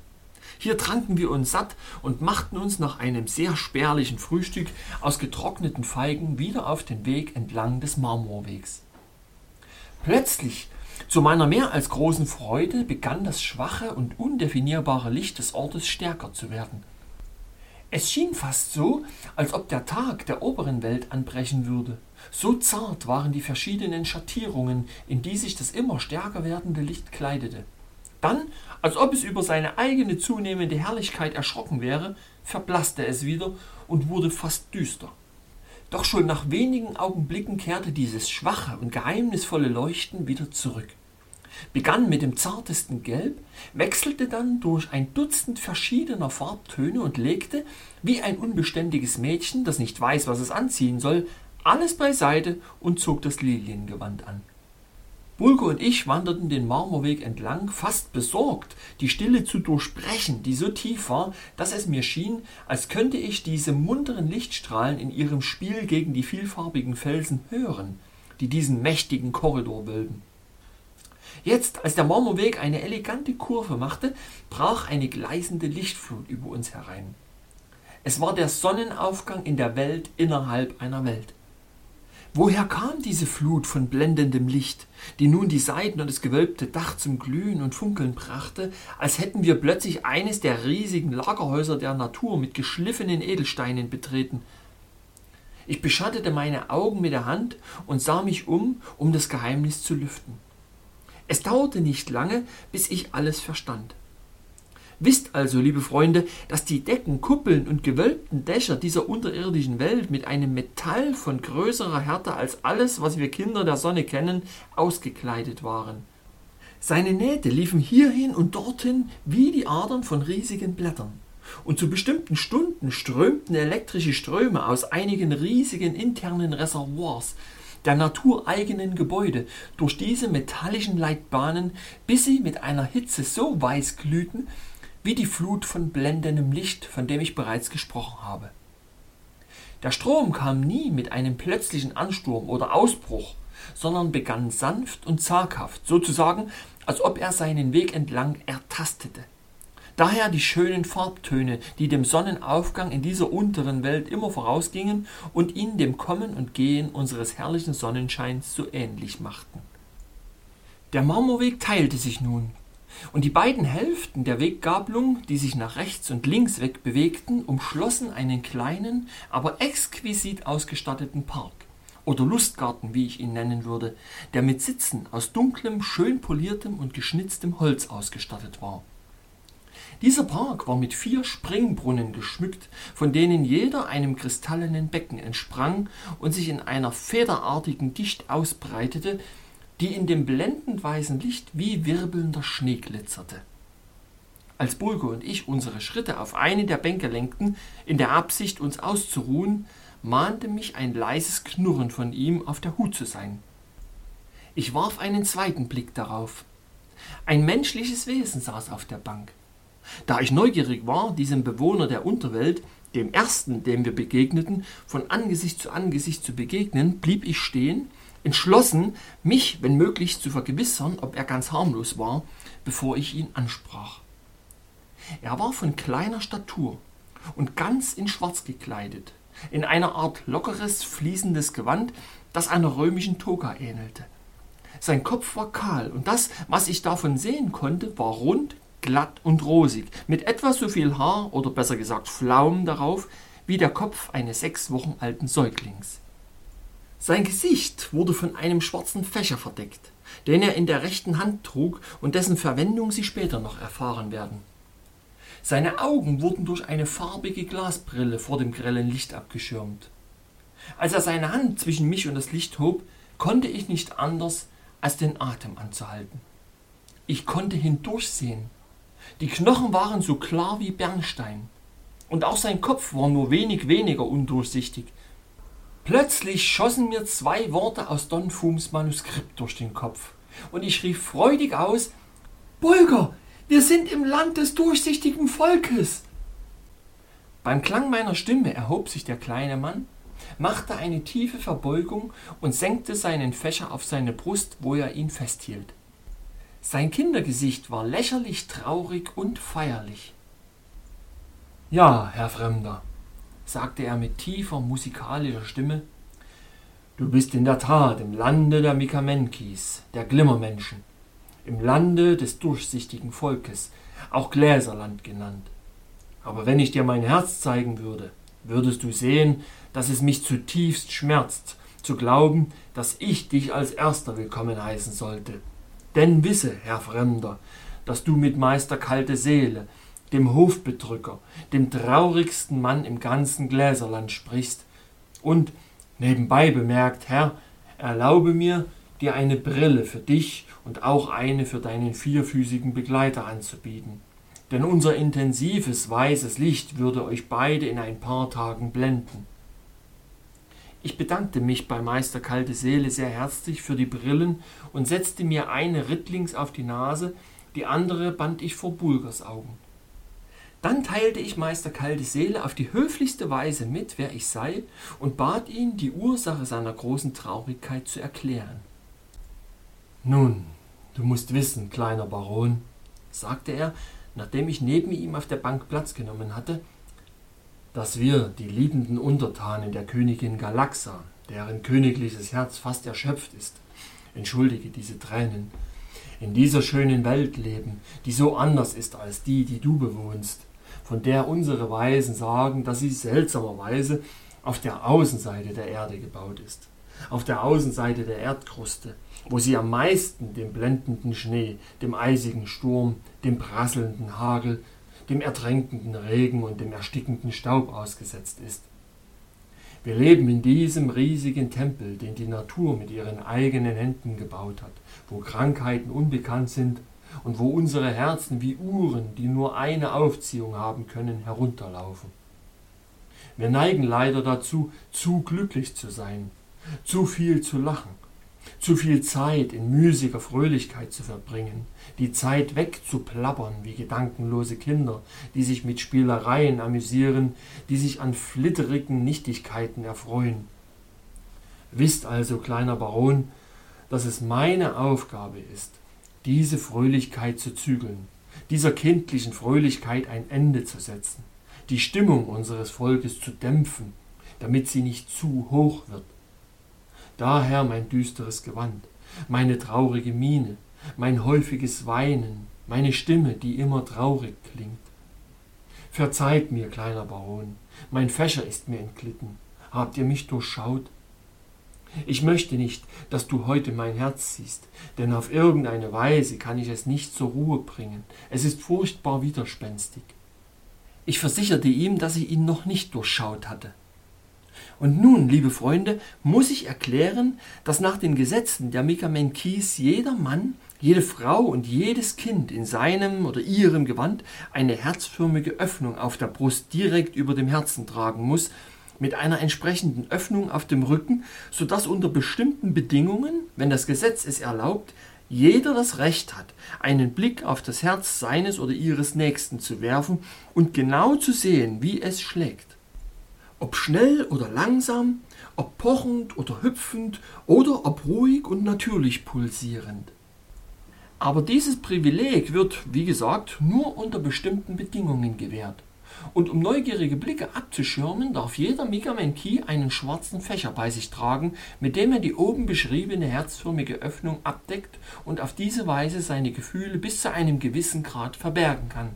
Hier tranken wir uns satt und machten uns nach einem sehr spärlichen Frühstück aus getrockneten Feigen wieder auf den Weg entlang des Marmorwegs. Plötzlich, zu meiner mehr als großen Freude, begann das schwache und undefinierbare Licht des Ortes stärker zu werden. Es schien fast so, als ob der Tag der oberen Welt anbrechen würde. So zart waren die verschiedenen Schattierungen, in die sich das immer stärker werdende Licht kleidete. Dann, als ob es über seine eigene zunehmende Herrlichkeit erschrocken wäre, verblasste es wieder und wurde fast düster. Doch schon nach wenigen Augenblicken kehrte dieses schwache und geheimnisvolle Leuchten wieder zurück. Begann mit dem zartesten Gelb, wechselte dann durch ein Dutzend verschiedener Farbtöne und legte, wie ein unbeständiges Mädchen, das nicht weiß, was es anziehen soll, alles beiseite und zog das Liliengewand an. Bulke und ich wanderten den Marmorweg entlang, fast besorgt, die Stille zu durchbrechen, die so tief war, dass es mir schien, als könnte ich diese munteren Lichtstrahlen in ihrem Spiel gegen die vielfarbigen Felsen hören, die diesen mächtigen Korridor wölben. Jetzt, als der Marmorweg eine elegante Kurve machte, brach eine gleißende Lichtflut über uns herein. Es war der Sonnenaufgang in der Welt innerhalb einer Welt. Woher kam diese Flut von blendendem Licht, die nun die Seiten und das gewölbte Dach zum Glühen und Funkeln brachte, als hätten wir plötzlich eines der riesigen Lagerhäuser der Natur mit geschliffenen Edelsteinen betreten? Ich beschattete meine Augen mit der Hand und sah mich um, um das Geheimnis zu lüften. Es dauerte nicht lange, bis ich alles verstand. Wisst also, liebe Freunde, dass die Decken, Kuppeln und gewölbten Dächer dieser unterirdischen Welt mit einem Metall von größerer Härte als alles, was wir Kinder der Sonne kennen, ausgekleidet waren. Seine Nähte liefen hierhin und dorthin wie die Adern von riesigen Blättern. Und zu bestimmten Stunden strömten elektrische Ströme aus einigen riesigen internen Reservoirs der natureigenen Gebäude durch diese metallischen Leitbahnen, bis sie mit einer Hitze so weiß glühten, wie die Flut von blendendem Licht, von dem ich bereits gesprochen habe. Der Strom kam nie mit einem plötzlichen Ansturm oder Ausbruch, sondern begann sanft und zaghaft, sozusagen, als ob er seinen Weg entlang ertastete. Daher die schönen Farbtöne, die dem Sonnenaufgang in dieser unteren Welt immer vorausgingen und ihn dem Kommen und Gehen unseres herrlichen Sonnenscheins so ähnlich machten. Der Marmorweg teilte sich nun, und die beiden Hälften der Weggabelung, die sich nach rechts und links weg bewegten, umschlossen einen kleinen, aber exquisit ausgestatteten Park oder Lustgarten, wie ich ihn nennen würde, der mit Sitzen aus dunklem, schön poliertem und geschnitztem Holz ausgestattet war. Dieser Park war mit vier Springbrunnen geschmückt, von denen jeder einem kristallenen Becken entsprang und sich in einer federartigen Dicht ausbreitete, die in dem blendend weißen Licht wie wirbelnder Schnee glitzerte. Als Bulke und ich unsere Schritte auf eine der Bänke lenkten, in der Absicht, uns auszuruhen, mahnte mich ein leises Knurren von ihm, auf der Hut zu sein. Ich warf einen zweiten Blick darauf. Ein menschliches Wesen saß auf der Bank. Da ich neugierig war, diesem Bewohner der Unterwelt, dem ersten, dem wir begegneten, von Angesicht zu Angesicht zu begegnen, blieb ich stehen entschlossen, mich, wenn möglich, zu vergewissern, ob er ganz harmlos war, bevor ich ihn ansprach. Er war von kleiner Statur und ganz in Schwarz gekleidet, in einer Art lockeres, fließendes Gewand, das einer römischen Toga ähnelte. Sein Kopf war kahl, und das, was ich davon sehen konnte, war rund, glatt und rosig, mit etwa so viel Haar oder besser gesagt Pflaumen darauf, wie der Kopf eines sechs Wochen alten Säuglings. Sein Gesicht wurde von einem schwarzen Fächer verdeckt, den er in der rechten Hand trug und dessen Verwendung Sie später noch erfahren werden. Seine Augen wurden durch eine farbige Glasbrille vor dem grellen Licht abgeschirmt. Als er seine Hand zwischen mich und das Licht hob, konnte ich nicht anders, als den Atem anzuhalten. Ich konnte hindurchsehen. Die Knochen waren so klar wie Bernstein. Und auch sein Kopf war nur wenig weniger undurchsichtig, Plötzlich schossen mir zwei Worte aus Don Fums Manuskript durch den Kopf, und ich rief freudig aus Bulger, wir sind im Land des durchsichtigen Volkes. Beim Klang meiner Stimme erhob sich der kleine Mann, machte eine tiefe Verbeugung und senkte seinen Fächer auf seine Brust, wo er ihn festhielt. Sein Kindergesicht war lächerlich traurig und feierlich. Ja, Herr Fremder, sagte er mit tiefer musikalischer Stimme, Du bist in der Tat im Lande der Mikamenkis, der Glimmermenschen, im Lande des durchsichtigen Volkes, auch Gläserland genannt. Aber wenn ich dir mein Herz zeigen würde, würdest du sehen, dass es mich zutiefst schmerzt, zu glauben, dass ich dich als Erster willkommen heißen sollte. Denn wisse, Herr Fremder, dass du mit Meister Kalte Seele dem Hofbedrücker, dem traurigsten Mann im ganzen Gläserland sprichst. Und, nebenbei bemerkt, Herr, erlaube mir, dir eine Brille für dich und auch eine für deinen vierfüßigen Begleiter anzubieten. Denn unser intensives weißes Licht würde euch beide in ein paar Tagen blenden. Ich bedankte mich bei Meister Kalte Seele sehr herzlich für die Brillen und setzte mir eine rittlings auf die Nase, die andere band ich vor Bulgers Augen. Dann teilte ich Meister Kalte Seele auf die höflichste Weise mit, wer ich sei, und bat ihn, die Ursache seiner großen Traurigkeit zu erklären. Nun, du musst wissen, kleiner Baron, sagte er, nachdem ich neben ihm auf der Bank Platz genommen hatte, dass wir, die liebenden Untertanen der Königin Galaxa, deren königliches Herz fast erschöpft ist, entschuldige diese Tränen, in dieser schönen Welt leben, die so anders ist als die, die du bewohnst von der unsere Weisen sagen, dass sie seltsamerweise auf der Außenseite der Erde gebaut ist, auf der Außenseite der Erdkruste, wo sie am meisten dem blendenden Schnee, dem eisigen Sturm, dem prasselnden Hagel, dem ertränkenden Regen und dem erstickenden Staub ausgesetzt ist. Wir leben in diesem riesigen Tempel, den die Natur mit ihren eigenen Händen gebaut hat, wo Krankheiten unbekannt sind und wo unsere Herzen wie Uhren, die nur eine Aufziehung haben können, herunterlaufen. Wir neigen leider dazu, zu glücklich zu sein, zu viel zu lachen, zu viel Zeit in müßiger Fröhlichkeit zu verbringen, die Zeit wegzuplappern wie gedankenlose Kinder, die sich mit Spielereien amüsieren, die sich an flitterigen Nichtigkeiten erfreuen. Wisst also, kleiner Baron, dass es meine Aufgabe ist, diese Fröhlichkeit zu zügeln, dieser kindlichen Fröhlichkeit ein Ende zu setzen, die Stimmung unseres Volkes zu dämpfen, damit sie nicht zu hoch wird. Daher mein düsteres Gewand, meine traurige Miene, mein häufiges Weinen, meine Stimme, die immer traurig klingt. Verzeiht mir, kleiner Baron, mein Fächer ist mir entglitten. Habt ihr mich durchschaut? Ich möchte nicht, dass du heute mein Herz siehst, denn auf irgendeine Weise kann ich es nicht zur Ruhe bringen. Es ist furchtbar widerspenstig. Ich versicherte ihm, dass ich ihn noch nicht durchschaut hatte. Und nun, liebe Freunde, muss ich erklären, dass nach den Gesetzen der Mikamenkis jeder Mann, jede Frau und jedes Kind in seinem oder ihrem Gewand eine herzförmige Öffnung auf der Brust direkt über dem Herzen tragen muss, mit einer entsprechenden Öffnung auf dem Rücken, sodass unter bestimmten Bedingungen, wenn das Gesetz es erlaubt, jeder das Recht hat, einen Blick auf das Herz seines oder ihres Nächsten zu werfen und genau zu sehen, wie es schlägt. Ob schnell oder langsam, ob pochend oder hüpfend oder ob ruhig und natürlich pulsierend. Aber dieses Privileg wird, wie gesagt, nur unter bestimmten Bedingungen gewährt. Und um neugierige Blicke abzuschirmen, darf jeder Mikamenki einen schwarzen Fächer bei sich tragen, mit dem er die oben beschriebene herzförmige Öffnung abdeckt und auf diese Weise seine Gefühle bis zu einem gewissen Grad verbergen kann.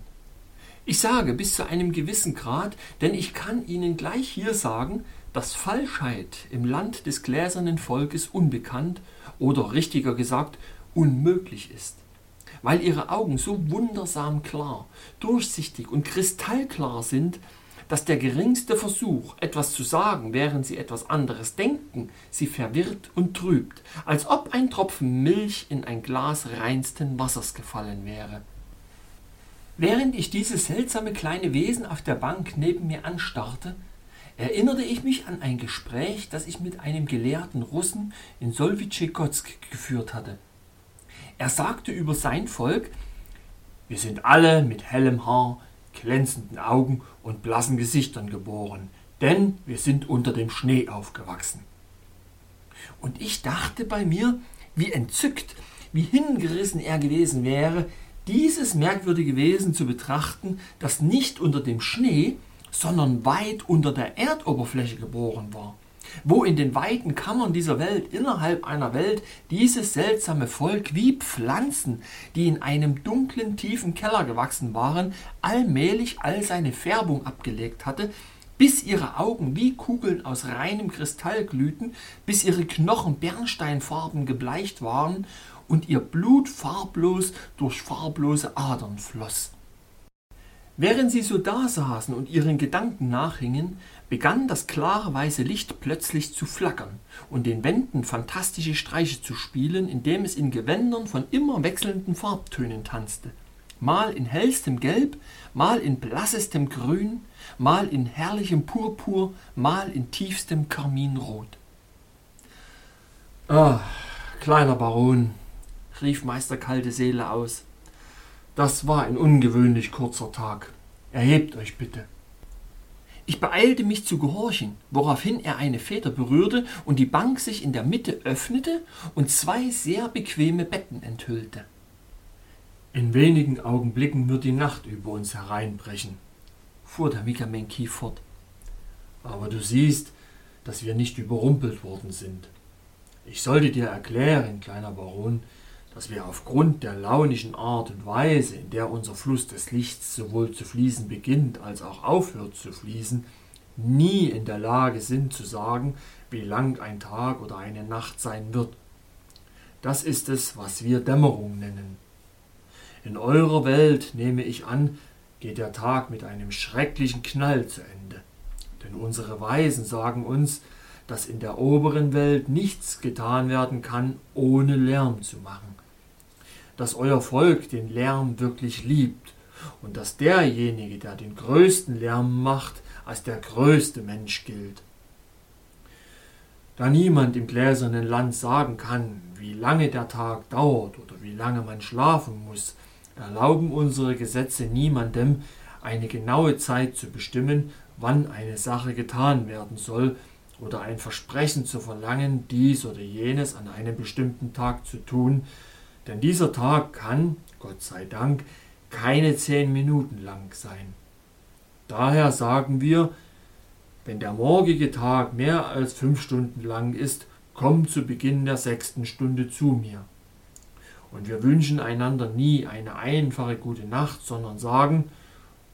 Ich sage bis zu einem gewissen Grad, denn ich kann Ihnen gleich hier sagen, dass Falschheit im Land des gläsernen Volkes unbekannt oder richtiger gesagt unmöglich ist weil ihre Augen so wundersam klar, durchsichtig und kristallklar sind, dass der geringste Versuch, etwas zu sagen, während sie etwas anderes denken, sie verwirrt und trübt, als ob ein Tropfen Milch in ein Glas reinsten Wassers gefallen wäre. Während ich dieses seltsame kleine Wesen auf der Bank neben mir anstarrte, erinnerte ich mich an ein Gespräch, das ich mit einem gelehrten Russen in Solwitschekotsk geführt hatte. Er sagte über sein Volk, wir sind alle mit hellem Haar, glänzenden Augen und blassen Gesichtern geboren, denn wir sind unter dem Schnee aufgewachsen. Und ich dachte bei mir, wie entzückt, wie hingerissen er gewesen wäre, dieses merkwürdige Wesen zu betrachten, das nicht unter dem Schnee, sondern weit unter der Erdoberfläche geboren war wo in den weiten Kammern dieser Welt, innerhalb einer Welt, dieses seltsame Volk wie Pflanzen, die in einem dunklen, tiefen Keller gewachsen waren, allmählich all seine Färbung abgelegt hatte, bis ihre Augen wie Kugeln aus reinem Kristall glühten, bis ihre Knochen bernsteinfarben gebleicht waren und ihr Blut farblos durch farblose Adern floss. Während sie so dasaßen und ihren Gedanken nachhingen, begann das klare weiße Licht plötzlich zu flackern und den Wänden fantastische Streiche zu spielen, indem es in Gewändern von immer wechselnden Farbtönen tanzte. Mal in hellstem Gelb, mal in blassestem Grün, mal in herrlichem Purpur, mal in tiefstem Karminrot. Ah, kleiner Baron, rief Meister Kalte Seele aus, das war ein ungewöhnlich kurzer Tag. Erhebt euch bitte. Ich beeilte mich zu gehorchen, woraufhin er eine Feder berührte und die Bank sich in der Mitte öffnete und zwei sehr bequeme Betten enthüllte. In wenigen Augenblicken wird die Nacht über uns hereinbrechen, fuhr der Mikamenki fort. Aber du siehst, dass wir nicht überrumpelt worden sind. Ich sollte dir erklären, kleiner Baron, dass wir aufgrund der launischen Art und Weise, in der unser Fluss des Lichts sowohl zu fließen beginnt als auch aufhört zu fließen, nie in der Lage sind zu sagen, wie lang ein Tag oder eine Nacht sein wird. Das ist es, was wir Dämmerung nennen. In eurer Welt, nehme ich an, geht der Tag mit einem schrecklichen Knall zu Ende. Denn unsere Weisen sagen uns, dass in der oberen Welt nichts getan werden kann, ohne Lärm zu machen dass euer Volk den Lärm wirklich liebt und dass derjenige, der den größten Lärm macht, als der größte Mensch gilt. Da niemand im gläsernen Land sagen kann, wie lange der Tag dauert oder wie lange man schlafen muss, erlauben unsere Gesetze niemandem, eine genaue Zeit zu bestimmen, wann eine Sache getan werden soll, oder ein Versprechen zu verlangen, dies oder jenes an einem bestimmten Tag zu tun, denn dieser Tag kann, Gott sei Dank, keine zehn Minuten lang sein. Daher sagen wir, wenn der morgige Tag mehr als fünf Stunden lang ist, komm zu Beginn der sechsten Stunde zu mir. Und wir wünschen einander nie eine einfache gute Nacht, sondern sagen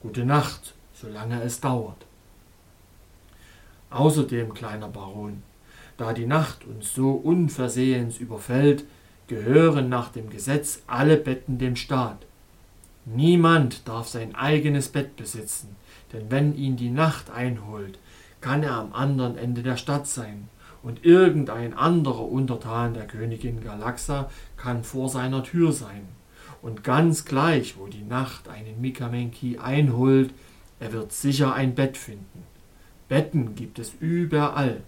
gute Nacht, solange es dauert. Außerdem, kleiner Baron, da die Nacht uns so unversehens überfällt, gehören nach dem Gesetz alle Betten dem Staat. Niemand darf sein eigenes Bett besitzen, denn wenn ihn die Nacht einholt, kann er am anderen Ende der Stadt sein, und irgendein anderer Untertan der Königin Galaxa kann vor seiner Tür sein. Und ganz gleich, wo die Nacht einen Mikamenki einholt, er wird sicher ein Bett finden. Betten gibt es überall.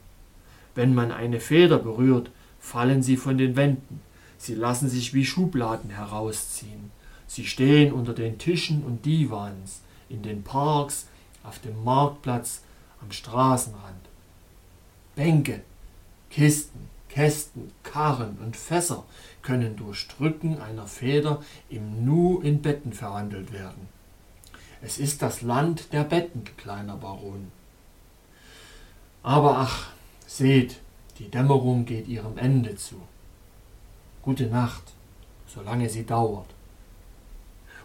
Wenn man eine Feder berührt, fallen sie von den Wänden. Sie lassen sich wie Schubladen herausziehen. Sie stehen unter den Tischen und Divans, in den Parks, auf dem Marktplatz, am Straßenrand. Bänke, Kisten, Kästen, Karren und Fässer können durch Drücken einer Feder im Nu in Betten verwandelt werden. Es ist das Land der Betten, kleiner Baron. Aber ach, seht, die Dämmerung geht ihrem Ende zu. Gute Nacht, solange sie dauert.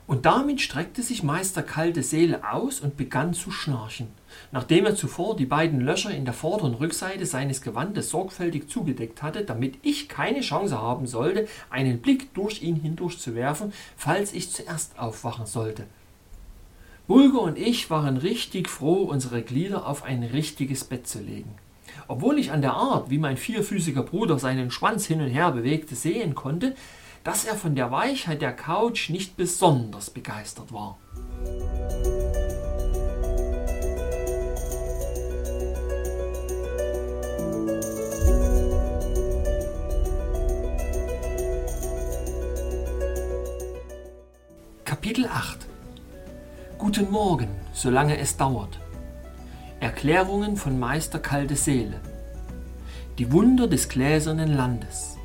Und damit streckte sich Meister Kalte Seele aus und begann zu schnarchen, nachdem er zuvor die beiden Löcher in der vorderen Rückseite seines Gewandes sorgfältig zugedeckt hatte, damit ich keine Chance haben sollte, einen Blick durch ihn hindurch zu werfen, falls ich zuerst aufwachen sollte. Bulger und ich waren richtig froh, unsere Glieder auf ein richtiges Bett zu legen. Obwohl ich an der Art, wie mein vierfüßiger Bruder seinen Schwanz hin und her bewegte, sehen konnte, dass er von der Weichheit der Couch nicht besonders begeistert war. Kapitel 8 Guten Morgen, solange es dauert. Erklärungen von Meister Kalte Seele. Die Wunder des gläsernen Landes.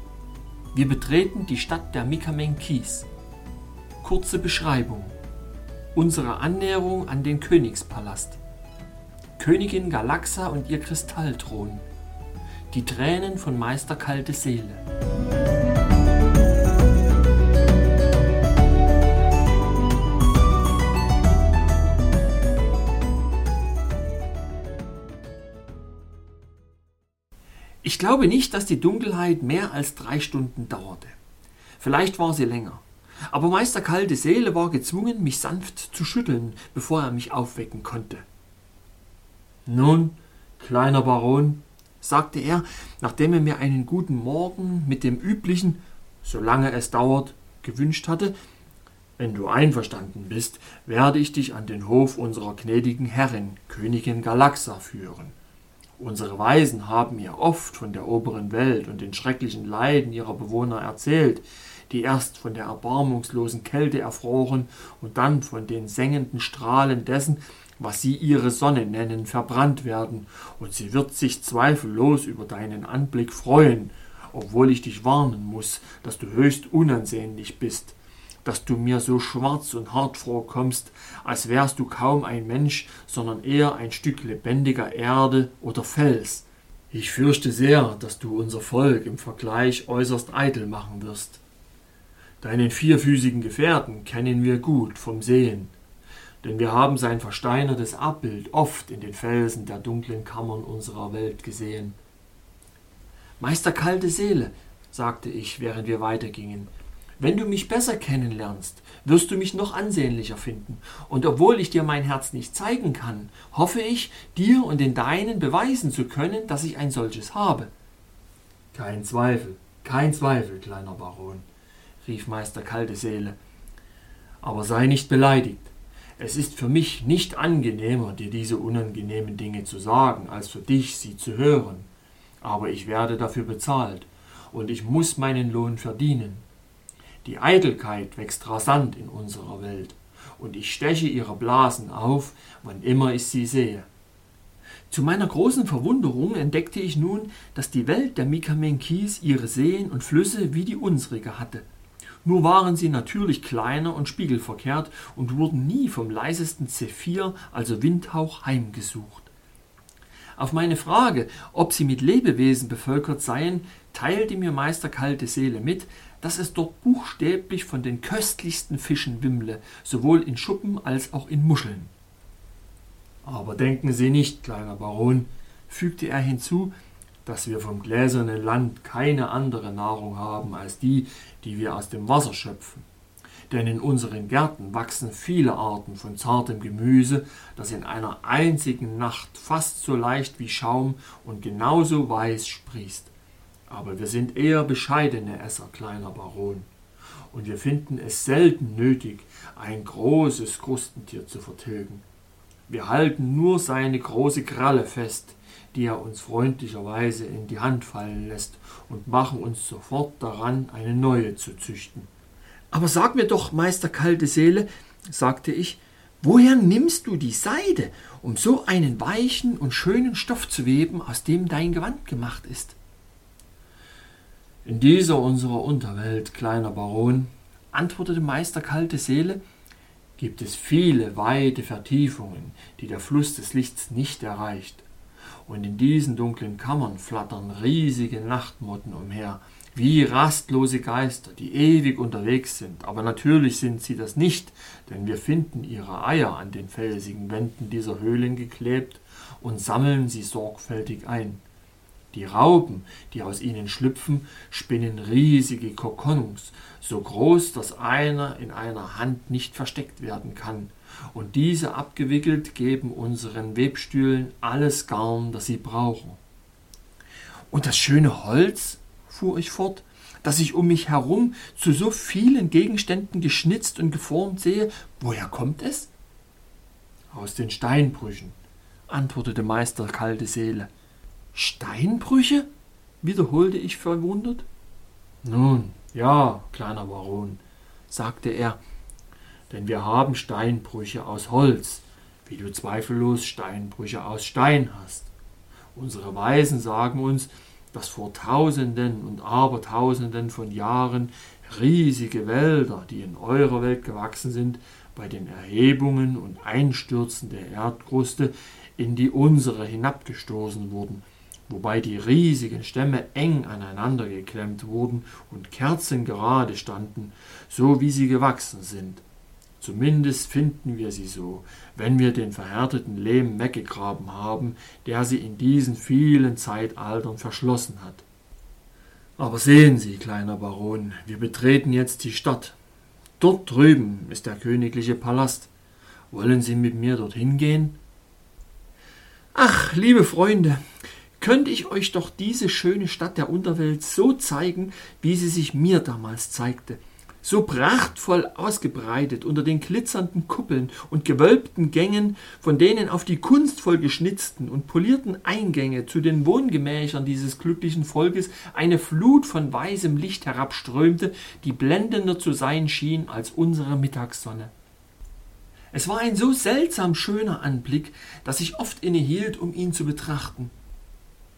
Wir betreten die Stadt der Mikamenkis. Kurze Beschreibung. Unsere Annäherung an den Königspalast. Königin Galaxa und ihr Kristallthron. Die Tränen von Meister Kalte Seele. Ich glaube nicht, dass die Dunkelheit mehr als drei Stunden dauerte. Vielleicht war sie länger. Aber Meister Kalte Seele war gezwungen, mich sanft zu schütteln, bevor er mich aufwecken konnte. Nun, kleiner Baron, sagte er, nachdem er mir einen guten Morgen mit dem üblichen, solange es dauert, gewünscht hatte, wenn du einverstanden bist, werde ich dich an den Hof unserer gnädigen Herrin, Königin Galaxa, führen. Unsere Weisen haben mir oft von der oberen Welt und den schrecklichen Leiden ihrer Bewohner erzählt, die erst von der erbarmungslosen Kälte erfroren und dann von den sengenden Strahlen dessen, was sie ihre Sonne nennen, verbrannt werden, und sie wird sich zweifellos über deinen Anblick freuen, obwohl ich dich warnen muss, dass du höchst unansehnlich bist dass du mir so schwarz und hart vorkommst, als wärst du kaum ein Mensch, sondern eher ein Stück lebendiger Erde oder Fels. Ich fürchte sehr, dass du unser Volk im Vergleich äußerst eitel machen wirst. Deinen vierfüßigen Gefährten kennen wir gut vom Sehen, denn wir haben sein versteinertes Abbild oft in den Felsen der dunklen Kammern unserer Welt gesehen. Meister kalte Seele, sagte ich, während wir weitergingen, wenn du mich besser kennenlernst, wirst du mich noch ansehnlicher finden. Und obwohl ich dir mein Herz nicht zeigen kann, hoffe ich, dir und den Deinen beweisen zu können, dass ich ein solches habe. Kein Zweifel, kein Zweifel, kleiner Baron, rief Meister Kalte Seele. Aber sei nicht beleidigt. Es ist für mich nicht angenehmer, dir diese unangenehmen Dinge zu sagen, als für dich sie zu hören. aber ich werde dafür bezahlt und ich muss meinen Lohn verdienen. Die Eitelkeit wächst rasant in unserer Welt und ich steche ihre Blasen auf, wann immer ich sie sehe. Zu meiner großen Verwunderung entdeckte ich nun, dass die Welt der Mikamenkis ihre Seen und Flüsse wie die unsrige hatte. Nur waren sie natürlich kleiner und spiegelverkehrt und wurden nie vom leisesten Zephyr, also Windhauch, heimgesucht. Auf meine Frage, ob sie mit Lebewesen bevölkert seien, teilte mir Meister Kalte Seele mit, dass es dort buchstäblich von den köstlichsten Fischen wimmle, sowohl in Schuppen als auch in Muscheln. Aber denken Sie nicht, kleiner Baron, fügte er hinzu, dass wir vom gläsernen Land keine andere Nahrung haben als die, die wir aus dem Wasser schöpfen. Denn in unseren Gärten wachsen viele Arten von zartem Gemüse, das in einer einzigen Nacht fast so leicht wie Schaum und genauso weiß sprießt. Aber wir sind eher bescheidene Esser, kleiner Baron, und wir finden es selten nötig, ein großes Krustentier zu vertilgen. Wir halten nur seine große Kralle fest, die er uns freundlicherweise in die Hand fallen lässt, und machen uns sofort daran, eine neue zu züchten. Aber sag mir doch, Meister kalte Seele, sagte ich, woher nimmst du die Seide, um so einen weichen und schönen Stoff zu weben, aus dem dein Gewand gemacht ist? In dieser unserer Unterwelt, kleiner Baron, antwortete Meister kalte Seele, gibt es viele weite Vertiefungen, die der Fluss des Lichts nicht erreicht. Und in diesen dunklen Kammern flattern riesige Nachtmotten umher, wie rastlose Geister, die ewig unterwegs sind. Aber natürlich sind sie das nicht, denn wir finden ihre Eier an den felsigen Wänden dieser Höhlen geklebt und sammeln sie sorgfältig ein. Die Raupen, die aus ihnen schlüpfen, spinnen riesige Kokons, so groß, dass einer in einer Hand nicht versteckt werden kann. Und diese abgewickelt geben unseren Webstühlen alles Garn, das sie brauchen. Und das schöne Holz, fuhr ich fort, das ich um mich herum zu so vielen Gegenständen geschnitzt und geformt sehe, woher kommt es? Aus den Steinbrüchen, antwortete Meister Kalte Seele. Steinbrüche? wiederholte ich verwundert. Nun, ja, kleiner Baron, sagte er, denn wir haben Steinbrüche aus Holz, wie du zweifellos Steinbrüche aus Stein hast. Unsere Weisen sagen uns, dass vor Tausenden und Abertausenden von Jahren riesige Wälder, die in eurer Welt gewachsen sind, bei den Erhebungen und Einstürzen der Erdkruste in die unsere hinabgestoßen wurden wobei die riesigen Stämme eng aneinander geklemmt wurden und kerzengerade standen, so wie sie gewachsen sind. Zumindest finden wir sie so, wenn wir den verhärteten Lehm weggegraben haben, der sie in diesen vielen Zeitaltern verschlossen hat. Aber sehen Sie, kleiner Baron, wir betreten jetzt die Stadt. Dort drüben ist der königliche Palast. Wollen Sie mit mir dorthin gehen? Ach, liebe Freunde, könnte ich euch doch diese schöne Stadt der Unterwelt so zeigen, wie sie sich mir damals zeigte. So prachtvoll ausgebreitet unter den glitzernden Kuppeln und gewölbten Gängen, von denen auf die kunstvoll geschnitzten und polierten Eingänge zu den Wohngemächern dieses glücklichen Volkes eine Flut von weißem Licht herabströmte, die blendender zu sein schien als unsere Mittagssonne. Es war ein so seltsam schöner Anblick, dass ich oft innehielt, um ihn zu betrachten.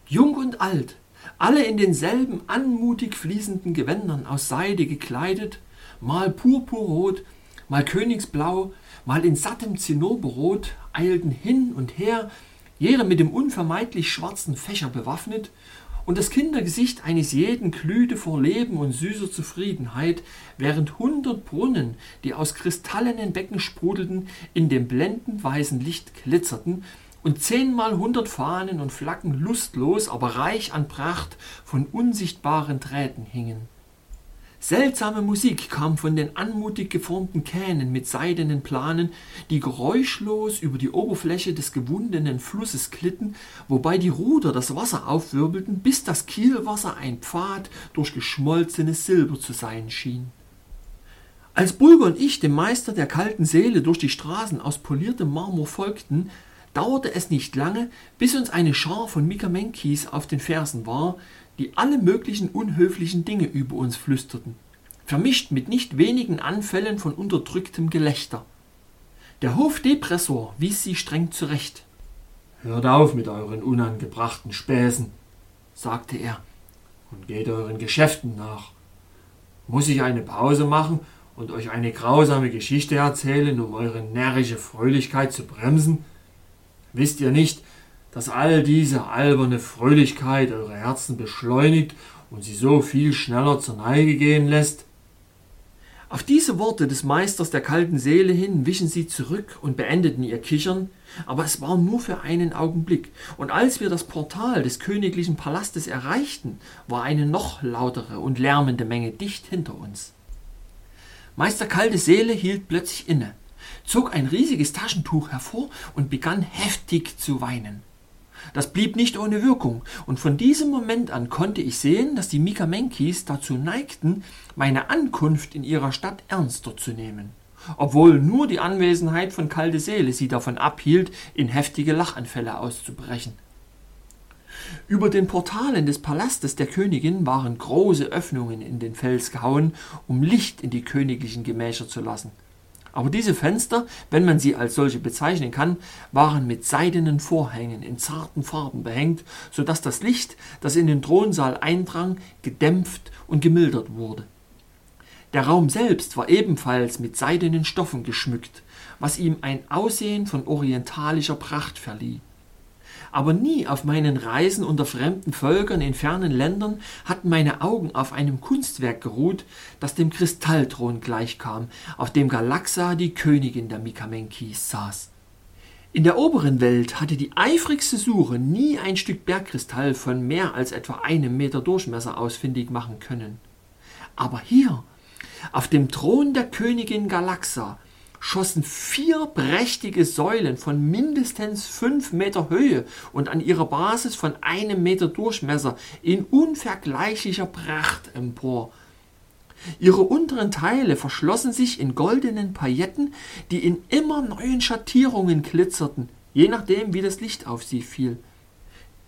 Jung und alt, alle in denselben anmutig fließenden Gewändern aus Seide gekleidet, mal purpurrot, mal königsblau, mal in sattem Zinnoberrot, eilten hin und her, jeder mit dem unvermeidlich schwarzen Fächer bewaffnet, und das Kindergesicht eines jeden glühte vor Leben und süßer Zufriedenheit, während hundert Brunnen, die aus kristallenen Becken sprudelten, in dem blendend weißen Licht glitzerten und zehnmal hundert Fahnen und Flaggen lustlos, aber reich an Pracht von unsichtbaren Drähten hingen. Seltsame Musik kam von den anmutig geformten Kähnen mit seidenen Planen, die geräuschlos über die Oberfläche des gewundenen Flusses glitten, wobei die Ruder das Wasser aufwirbelten, bis das Kielwasser ein Pfad durch geschmolzenes Silber zu sein schien. Als Bulger und ich dem Meister der kalten Seele durch die Straßen aus poliertem Marmor folgten, dauerte es nicht lange, bis uns eine Schar von Mikamenkis auf den Fersen war, die alle möglichen unhöflichen Dinge über uns flüsterten, vermischt mit nicht wenigen Anfällen von unterdrücktem Gelächter. Der Hofdepressor wies sie streng zurecht. Hört auf mit euren unangebrachten Späßen, sagte er, und geht euren Geschäften nach. Muss ich eine Pause machen und euch eine grausame Geschichte erzählen, um eure närrische Fröhlichkeit zu bremsen? Wisst ihr nicht, dass all diese alberne Fröhlichkeit eure Herzen beschleunigt und sie so viel schneller zur Neige gehen lässt? Auf diese Worte des Meisters der kalten Seele hin wichen sie zurück und beendeten ihr Kichern, aber es war nur für einen Augenblick, und als wir das Portal des königlichen Palastes erreichten, war eine noch lautere und lärmende Menge dicht hinter uns. Meister kalte Seele hielt plötzlich inne zog ein riesiges Taschentuch hervor und begann heftig zu weinen. Das blieb nicht ohne Wirkung, und von diesem Moment an konnte ich sehen, dass die Mikamenkis dazu neigten, meine Ankunft in ihrer Stadt ernster zu nehmen, obwohl nur die Anwesenheit von kalte Seele sie davon abhielt, in heftige Lachanfälle auszubrechen. Über den Portalen des Palastes der Königin waren große Öffnungen in den Fels gehauen, um Licht in die königlichen Gemächer zu lassen. Aber diese Fenster, wenn man sie als solche bezeichnen kann, waren mit seidenen Vorhängen in zarten Farben behängt, so dass das Licht, das in den Thronsaal eindrang, gedämpft und gemildert wurde. Der Raum selbst war ebenfalls mit seidenen Stoffen geschmückt, was ihm ein Aussehen von orientalischer Pracht verlieh aber nie auf meinen Reisen unter fremden Völkern in fernen Ländern hatten meine Augen auf einem Kunstwerk geruht, das dem Kristallthron gleichkam, auf dem Galaxa, die Königin der Mikamenkis, saß. In der oberen Welt hatte die eifrigste Suche nie ein Stück Bergkristall von mehr als etwa einem Meter Durchmesser ausfindig machen können. Aber hier, auf dem Thron der Königin Galaxa, schossen vier prächtige Säulen von mindestens fünf Meter Höhe und an ihrer Basis von einem Meter Durchmesser in unvergleichlicher Pracht empor. Ihre unteren Teile verschlossen sich in goldenen Pailletten, die in immer neuen Schattierungen glitzerten, je nachdem, wie das Licht auf sie fiel.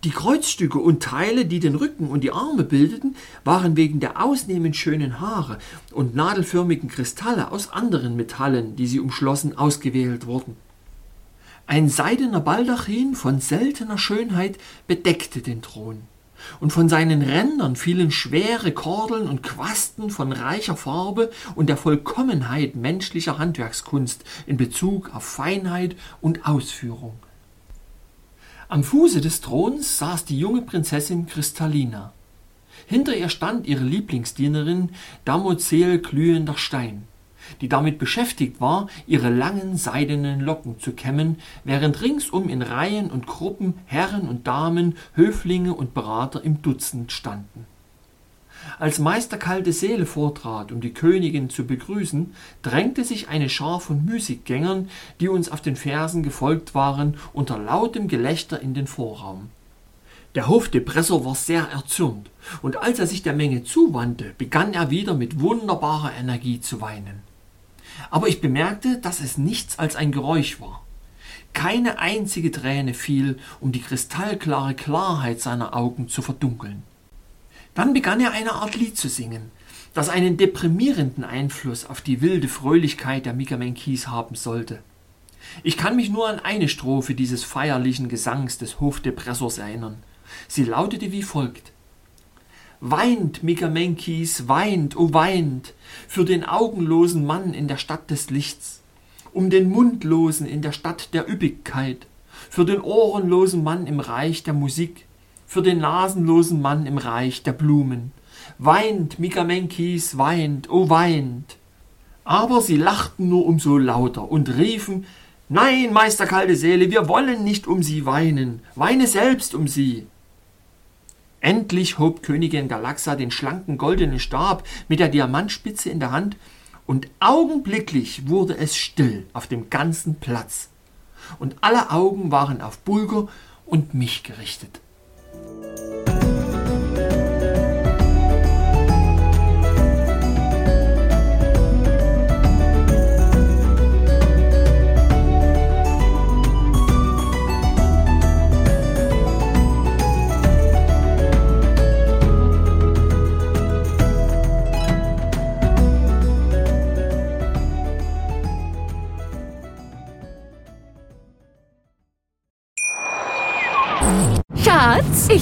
Die Kreuzstücke und Teile, die den Rücken und die Arme bildeten, waren wegen der ausnehmend schönen Haare und nadelförmigen Kristalle aus anderen Metallen, die sie umschlossen, ausgewählt worden. Ein seidener Baldachin von seltener Schönheit bedeckte den Thron, und von seinen Rändern fielen schwere Kordeln und Quasten von reicher Farbe und der Vollkommenheit menschlicher Handwerkskunst in Bezug auf Feinheit und Ausführung. Am Fuße des Throns saß die junge Prinzessin Kristallina. Hinter ihr stand ihre Lieblingsdienerin Damozel glühender Stein, die damit beschäftigt war, ihre langen seidenen Locken zu kämmen, während ringsum in Reihen und Gruppen Herren und Damen, Höflinge und Berater im Dutzend standen als Meister Kalte Seele vortrat, um die Königin zu begrüßen, drängte sich eine Schar von Musikgängern, die uns auf den Fersen gefolgt waren, unter lautem Gelächter in den Vorraum. Der Hofdepressor war sehr erzürnt, und als er sich der Menge zuwandte, begann er wieder mit wunderbarer Energie zu weinen. Aber ich bemerkte, dass es nichts als ein Geräusch war. Keine einzige Träne fiel, um die kristallklare Klarheit seiner Augen zu verdunkeln. Dann begann er eine Art Lied zu singen, das einen deprimierenden Einfluss auf die wilde Fröhlichkeit der Mikamenkis haben sollte. Ich kann mich nur an eine Strophe dieses feierlichen Gesangs des Hofdepressors erinnern. Sie lautete wie folgt. Weint, Mikamenkis, weint, o oh weint, für den augenlosen Mann in der Stadt des Lichts, um den Mundlosen in der Stadt der Üppigkeit, für den ohrenlosen Mann im Reich der Musik, für den nasenlosen Mann im Reich der Blumen. Weint, Mikamenkis, weint, oh weint. Aber sie lachten nur umso lauter und riefen, Nein, Meister kalte Seele, wir wollen nicht um sie weinen, weine selbst um sie. Endlich hob Königin Galaxa den schlanken goldenen Stab mit der Diamantspitze in der Hand, und augenblicklich wurde es still auf dem ganzen Platz, und alle Augen waren auf Bulger und mich gerichtet. Bye.